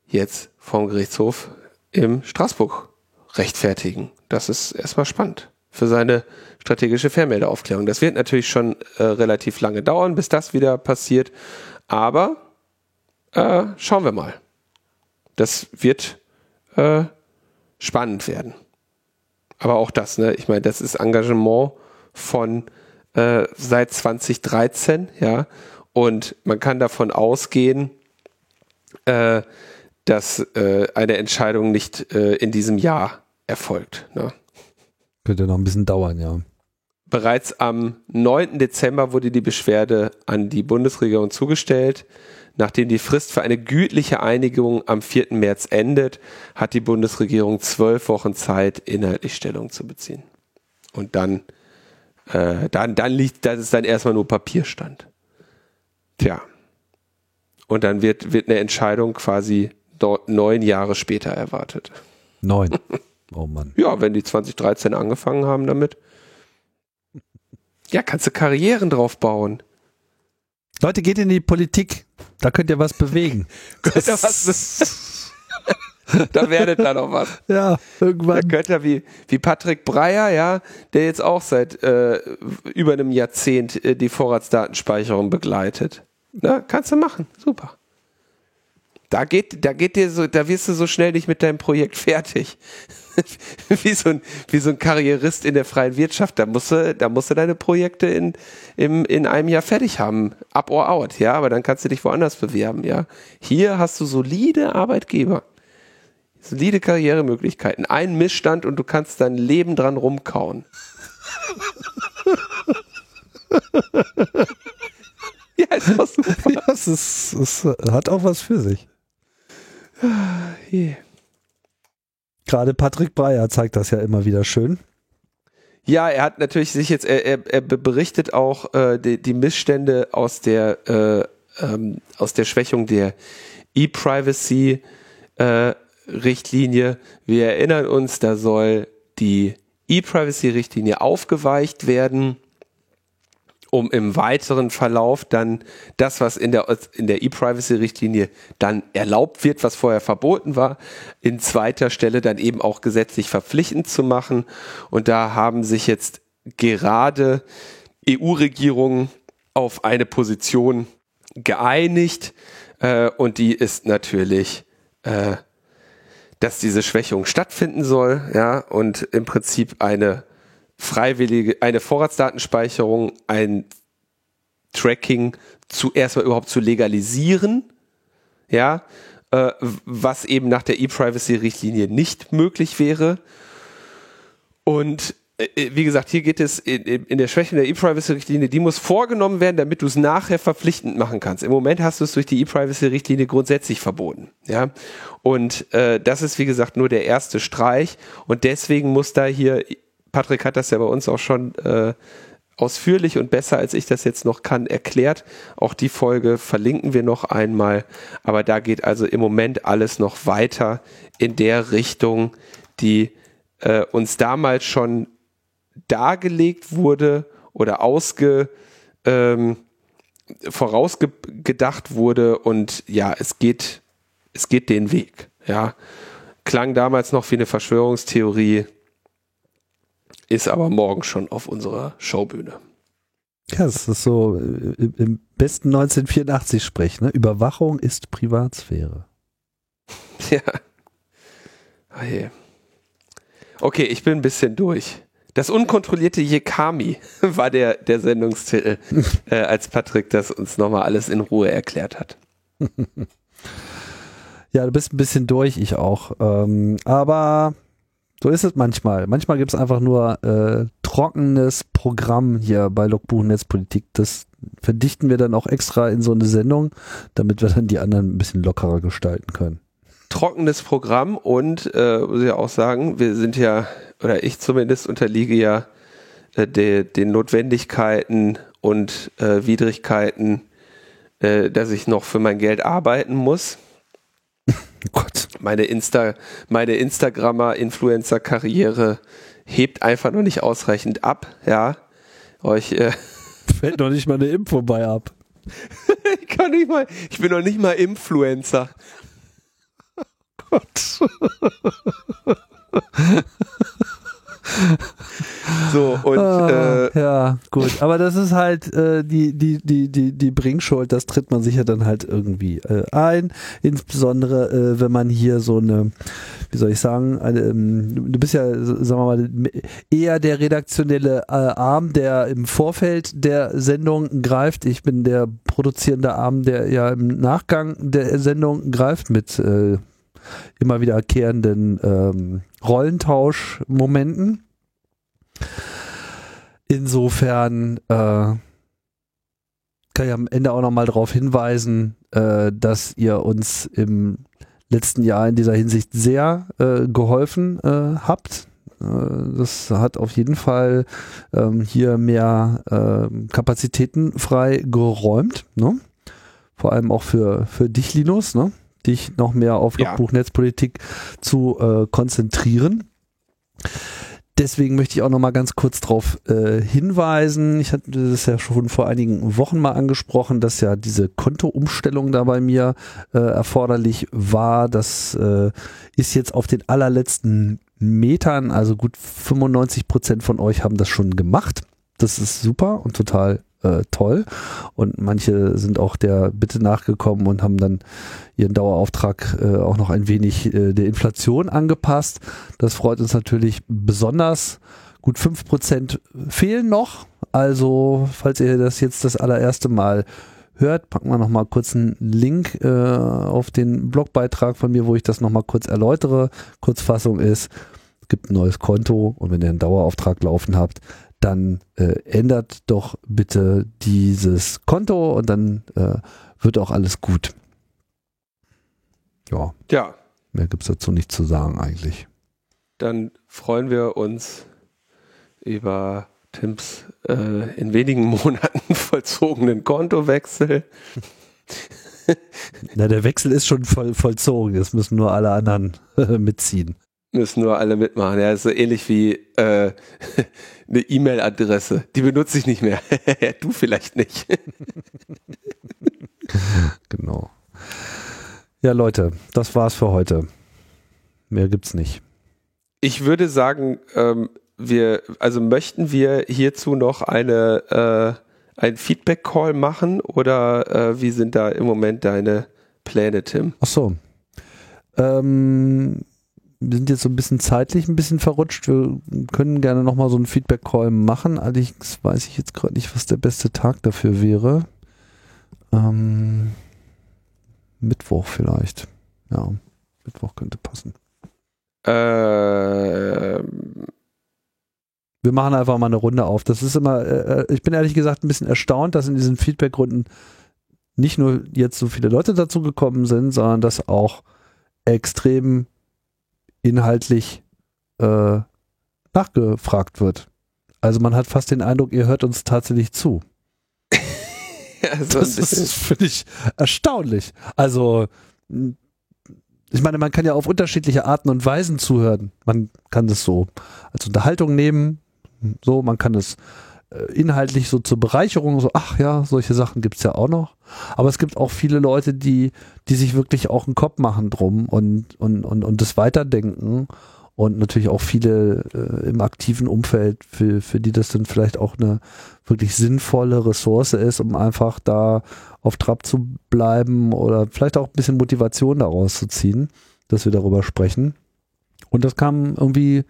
B: jetzt vom Gerichtshof im Straßburg rechtfertigen. Das ist erstmal spannend für seine strategische Fernmeldeaufklärung. Das wird natürlich schon äh, relativ lange dauern, bis das wieder passiert. Aber äh, schauen wir mal. Das wird äh, spannend werden. Aber auch das, ne? Ich meine, das ist Engagement von äh, seit 2013, ja. Und man kann davon ausgehen, äh, dass äh, eine Entscheidung nicht äh, in diesem Jahr erfolgt. Ne?
A: Könnte noch ein bisschen dauern, ja.
B: Bereits am 9. Dezember wurde die Beschwerde an die Bundesregierung zugestellt. Nachdem die Frist für eine gütliche Einigung am 4. März endet, hat die Bundesregierung zwölf Wochen Zeit, inhaltlich Stellung zu beziehen. Und dann, äh, dann, dann liegt, das ist dann erstmal nur Papierstand. Tja. Und dann wird, wird eine Entscheidung quasi neun Jahre später erwartet.
A: Neun. Oh Mann.
B: Ja, wenn die 2013 angefangen haben damit. Ja, kannst du Karrieren drauf bauen.
A: Leute, geht in die Politik. Da könnt ihr was bewegen. könnt ihr
B: was da werdet da noch was.
A: Ja, irgendwann.
B: Da könnt ihr wie, wie Patrick Breyer, ja, der jetzt auch seit äh, über einem Jahrzehnt äh, die Vorratsdatenspeicherung begleitet. Na, kannst du machen. Super. Da geht, da geht dir so, da wirst du so schnell nicht mit deinem Projekt fertig. wie, so ein, wie so ein Karrierist in der freien Wirtschaft. Da musst du, da musst du deine Projekte in, im, in einem Jahr fertig haben. Up or out, ja, aber dann kannst du dich woanders bewerben, ja. Hier hast du solide Arbeitgeber. Solide Karrieremöglichkeiten. Ein Missstand und du kannst dein Leben dran rumkauen.
A: ja, ist super. Ja, es, ist, es hat auch was für sich. Yeah. Gerade Patrick Breyer zeigt das ja immer wieder schön.
B: Ja, er hat natürlich sich jetzt, er, er, er berichtet auch äh, die, die, Missstände aus der, äh, ähm, aus der Schwächung der E-Privacy-Richtlinie. Äh, Wir erinnern uns, da soll die E-Privacy-Richtlinie aufgeweicht werden um im weiteren Verlauf dann das, was in der, in der E-Privacy-Richtlinie dann erlaubt wird, was vorher verboten war, in zweiter Stelle dann eben auch gesetzlich verpflichtend zu machen. Und da haben sich jetzt gerade EU-Regierungen auf eine Position geeinigt. Äh, und die ist natürlich, äh, dass diese Schwächung stattfinden soll, ja, und im Prinzip eine freiwillige, eine Vorratsdatenspeicherung, ein Tracking zuerst mal überhaupt zu legalisieren, ja, äh, was eben nach der E-Privacy-Richtlinie nicht möglich wäre. Und äh, wie gesagt, hier geht es in, in der Schwäche der E-Privacy-Richtlinie, die muss vorgenommen werden, damit du es nachher verpflichtend machen kannst. Im Moment hast du es durch die E-Privacy-Richtlinie grundsätzlich verboten. Ja? Und äh, das ist, wie gesagt, nur der erste Streich. Und deswegen muss da hier Patrick hat das ja bei uns auch schon äh, ausführlich und besser, als ich das jetzt noch kann, erklärt. Auch die Folge verlinken wir noch einmal. Aber da geht also im Moment alles noch weiter in der Richtung, die äh, uns damals schon dargelegt wurde oder ausge ähm, vorausgedacht wurde und ja, es geht, es geht den Weg. Ja, klang damals noch wie eine Verschwörungstheorie ist aber morgen schon auf unserer Showbühne.
A: Ja, das ist so äh, im besten 1984 sprech, ne? Überwachung ist Privatsphäre.
B: Ja. Oh Okay, ich bin ein bisschen durch. Das unkontrollierte Yekami war der, der Sendungstitel, äh, als Patrick das uns nochmal alles in Ruhe erklärt hat.
A: ja, du bist ein bisschen durch, ich auch. Ähm, aber so ist es manchmal. Manchmal gibt es einfach nur äh, trockenes Programm hier bei Logbuch Netzpolitik. Das verdichten wir dann auch extra in so eine Sendung, damit wir dann die anderen ein bisschen lockerer gestalten können.
B: Trockenes Programm und äh, muss ich auch sagen, wir sind ja, oder ich zumindest unterliege ja äh, de, den Notwendigkeiten und äh, Widrigkeiten, äh, dass ich noch für mein Geld arbeiten muss.
A: Gott.
B: meine Insta, meine Instagrammer-Influencer-Karriere hebt einfach noch nicht ausreichend ab, ja. Euch äh
A: fällt noch nicht mal eine Info bei ab.
B: ich kann nicht mal, ich bin noch nicht mal Influencer. Gott.
A: So, und ah, äh, ja, gut. Aber das ist halt äh, die, die, die, die, die Bringschuld, das tritt man sicher dann halt irgendwie äh, ein. Insbesondere, äh, wenn man hier so eine, wie soll ich sagen, eine, ähm, du bist ja, sagen wir mal, eher der redaktionelle äh, Arm, der im Vorfeld der Sendung greift. Ich bin der produzierende Arm, der ja im Nachgang der Sendung greift mit äh, immer wiederkehrenden ähm, Rollentauschmomenten. Insofern äh, kann ich am Ende auch nochmal darauf hinweisen, äh, dass ihr uns im letzten Jahr in dieser Hinsicht sehr äh, geholfen äh, habt. Äh, das hat auf jeden Fall ähm, hier mehr äh, Kapazitäten frei geräumt. Ne? Vor allem auch für, für dich, Linus, ne? Dich noch mehr auf ja. Logbuch-Netzpolitik zu äh, konzentrieren. Deswegen möchte ich auch noch mal ganz kurz darauf äh, hinweisen. Ich hatte das ja schon vor einigen Wochen mal angesprochen, dass ja diese Kontoumstellung da bei mir äh, erforderlich war. Das äh, ist jetzt auf den allerletzten Metern, also gut 95 Prozent von euch haben das schon gemacht. Das ist super und total äh, toll. Und manche sind auch der Bitte nachgekommen und haben dann ihren Dauerauftrag äh, auch noch ein wenig äh, der Inflation angepasst. Das freut uns natürlich besonders. Gut fünf Prozent fehlen noch. Also, falls ihr das jetzt das allererste Mal hört, packen wir nochmal kurz einen Link äh, auf den Blogbeitrag von mir, wo ich das nochmal kurz erläutere. Kurzfassung ist, es gibt ein neues Konto und wenn ihr einen Dauerauftrag laufen habt, dann äh, ändert doch bitte dieses Konto und dann äh, wird auch alles gut. Ja. Ja. Mehr gibt es dazu nicht zu sagen eigentlich.
B: Dann freuen wir uns über Tims äh, in wenigen Monaten vollzogenen Kontowechsel.
A: Na, der Wechsel ist schon voll, vollzogen. Jetzt müssen nur alle anderen mitziehen.
B: Müssen nur alle mitmachen. Ja, ist so ähnlich wie äh, eine E-Mail-Adresse. Die benutze ich nicht mehr. du vielleicht nicht.
A: genau. Ja, Leute, das war's für heute. Mehr gibt's nicht.
B: Ich würde sagen, ähm, wir, also möchten wir hierzu noch eine, äh, ein Feedback-Call machen oder äh, wie sind da im Moment deine Pläne, Tim?
A: Ach so. Ähm, wir sind jetzt so ein bisschen zeitlich ein bisschen verrutscht. Wir können gerne nochmal so einen Feedback-Call machen. Allerdings weiß ich jetzt gerade nicht, was der beste Tag dafür wäre. Ähm, Mittwoch vielleicht. Ja, Mittwoch könnte passen. Äh, wir machen einfach mal eine Runde auf. Das ist immer, äh, äh, ich bin ehrlich gesagt ein bisschen erstaunt, dass in diesen Feedback-Runden nicht nur jetzt so viele Leute dazu gekommen sind, sondern dass auch extrem inhaltlich äh, nachgefragt wird. Also man hat fast den Eindruck, ihr hört uns tatsächlich zu. ja, so das ist, finde ich, erstaunlich. Also, ich meine, man kann ja auf unterschiedliche Arten und Weisen zuhören. Man kann das so als Unterhaltung nehmen, so, man kann es inhaltlich so zur Bereicherung, so, ach ja, solche Sachen gibt's ja auch noch. Aber es gibt auch viele Leute, die, die sich wirklich auch einen Kopf machen drum und, und, und, und das weiterdenken. Und natürlich auch viele äh, im aktiven Umfeld, für, für die das dann vielleicht auch eine wirklich sinnvolle Ressource ist, um einfach da auf Trab zu bleiben oder vielleicht auch ein bisschen Motivation daraus zu ziehen, dass wir darüber sprechen. Und das kam irgendwie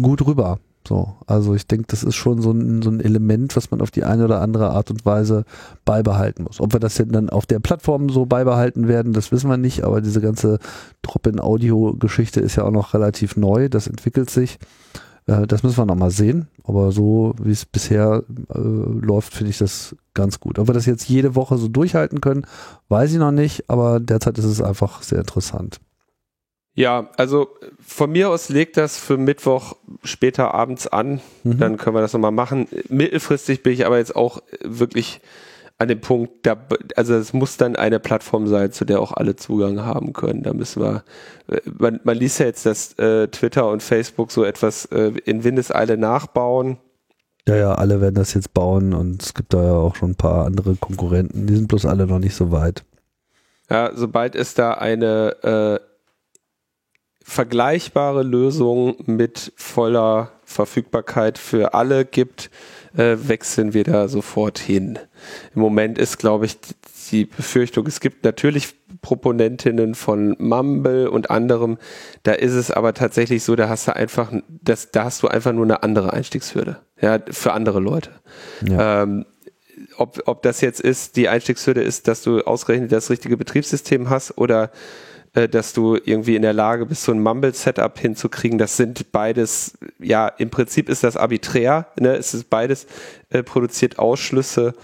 A: gut rüber. So, also ich denke, das ist schon so ein, so ein Element, was man auf die eine oder andere Art und Weise beibehalten muss. Ob wir das denn dann auf der Plattform so beibehalten werden, das wissen wir nicht, aber diese ganze Drop-in-Audio-Geschichte ist ja auch noch relativ neu, das entwickelt sich. Äh, das müssen wir nochmal sehen, aber so wie es bisher äh, läuft, finde ich das ganz gut. Ob wir das jetzt jede Woche so durchhalten können, weiß ich noch nicht, aber derzeit ist es einfach sehr interessant.
B: Ja, also von mir aus legt das für Mittwoch später abends an. Mhm. Dann können wir das nochmal machen. Mittelfristig bin ich aber jetzt auch wirklich an dem Punkt, da, also es muss dann eine Plattform sein, zu der auch alle Zugang haben können. Da müssen wir, äh, man, man liest ja jetzt, dass äh, Twitter und Facebook so etwas äh, in Windeseile nachbauen.
A: Ja, ja, alle werden das jetzt bauen und es gibt da ja auch schon ein paar andere Konkurrenten, die sind bloß alle noch nicht so weit.
B: Ja, sobald es da eine äh, vergleichbare Lösung mit voller Verfügbarkeit für alle gibt, äh, wechseln wir da sofort hin. Im Moment ist, glaube ich, die Befürchtung, es gibt natürlich Proponentinnen von Mumble und anderem, da ist es aber tatsächlich so, da hast du einfach, das, da hast du einfach nur eine andere Einstiegshürde, ja, für andere Leute. Ja. Ähm, ob, ob das jetzt ist, die Einstiegshürde ist, dass du ausgerechnet das richtige Betriebssystem hast oder äh, dass du irgendwie in der Lage bist, so ein Mumble-Setup hinzukriegen. Das sind beides, ja, im Prinzip ist das arbiträr, ne? Es ist beides äh, produziert Ausschlüsse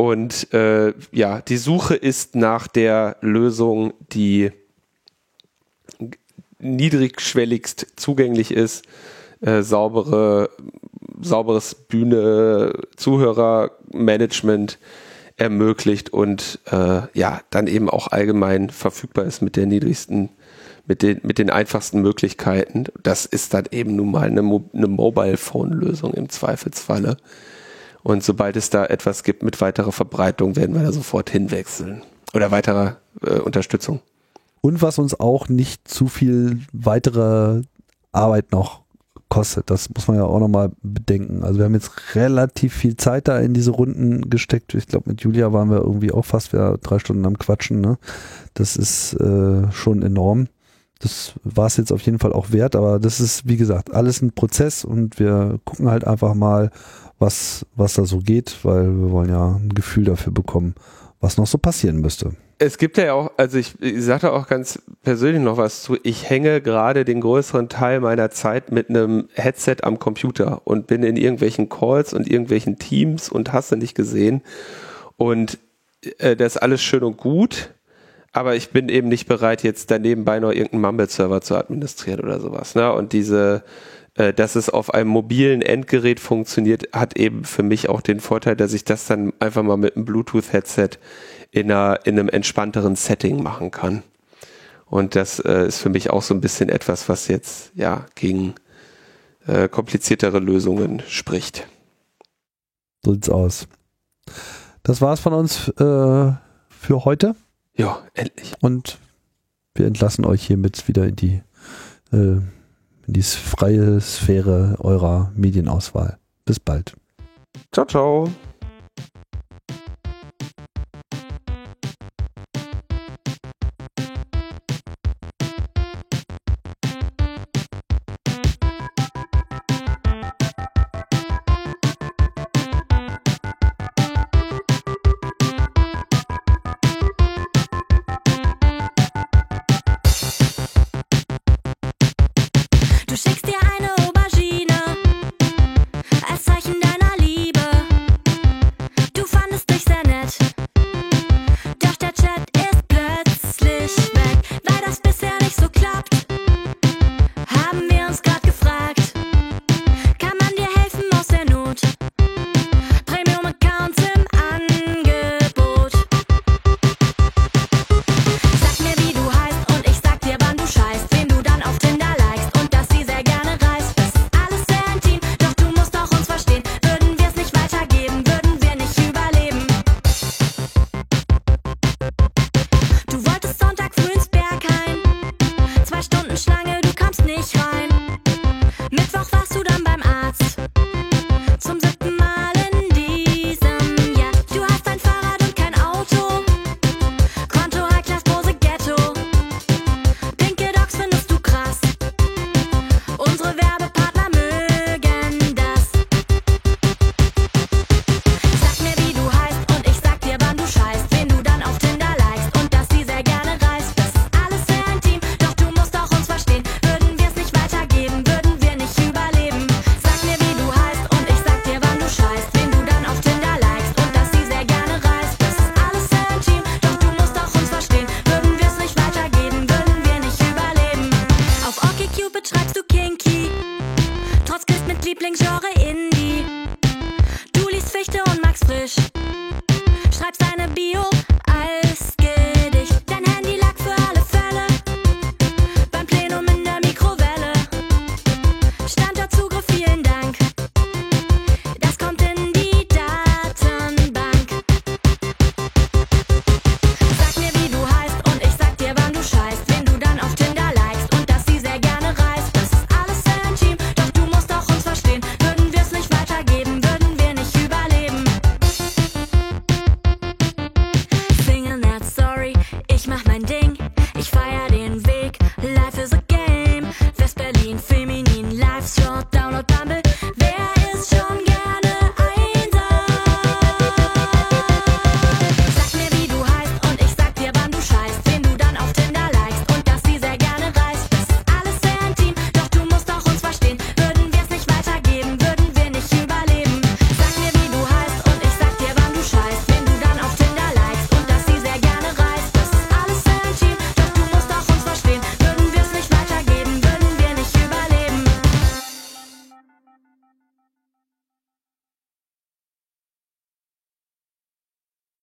B: und äh, ja, die Suche ist nach der Lösung, die niedrigschwelligst zugänglich ist, äh, saubere, sauberes Bühne, Zuhörermanagement, ermöglicht und äh, ja, dann eben auch allgemein verfügbar ist mit der niedrigsten, mit den, mit den einfachsten Möglichkeiten. Das ist dann eben nun mal eine, Mo eine Mobile Phone Lösung im Zweifelsfalle. Und sobald es da etwas gibt mit weiterer Verbreitung, werden wir da sofort hinwechseln. Oder weiterer äh, Unterstützung.
A: Und was uns auch nicht zu viel weitere Arbeit noch kostet. Das muss man ja auch nochmal bedenken. Also wir haben jetzt relativ viel Zeit da in diese Runden gesteckt. Ich glaube, mit Julia waren wir irgendwie auch fast wieder drei Stunden am Quatschen. Ne? Das ist äh, schon enorm. Das war es jetzt auf jeden Fall auch wert, aber das ist, wie gesagt, alles ein Prozess und wir gucken halt einfach mal, was, was da so geht, weil wir wollen ja ein Gefühl dafür bekommen, was noch so passieren müsste
B: es gibt ja auch, also ich, ich sagte auch ganz persönlich noch was zu. Ich hänge gerade den größeren Teil meiner Zeit mit einem Headset am Computer und bin in irgendwelchen Calls und irgendwelchen Teams und hast du nicht gesehen. Und äh, das ist alles schön und gut, aber ich bin eben nicht bereit, jetzt daneben bei noch irgendeinen Mumble-Server zu administrieren oder sowas. Ne? Und diese, äh, dass es auf einem mobilen Endgerät funktioniert, hat eben für mich auch den Vorteil, dass ich das dann einfach mal mit einem Bluetooth-Headset in, einer, in einem entspannteren Setting machen kann. Und das äh, ist für mich auch so ein bisschen etwas, was jetzt ja gegen äh, kompliziertere Lösungen spricht.
A: So sieht's aus. Das war's von uns äh, für heute.
B: Ja, endlich.
A: Und wir entlassen euch hiermit wieder in die, äh, in die freie Sphäre eurer Medienauswahl. Bis bald.
B: Ciao, ciao.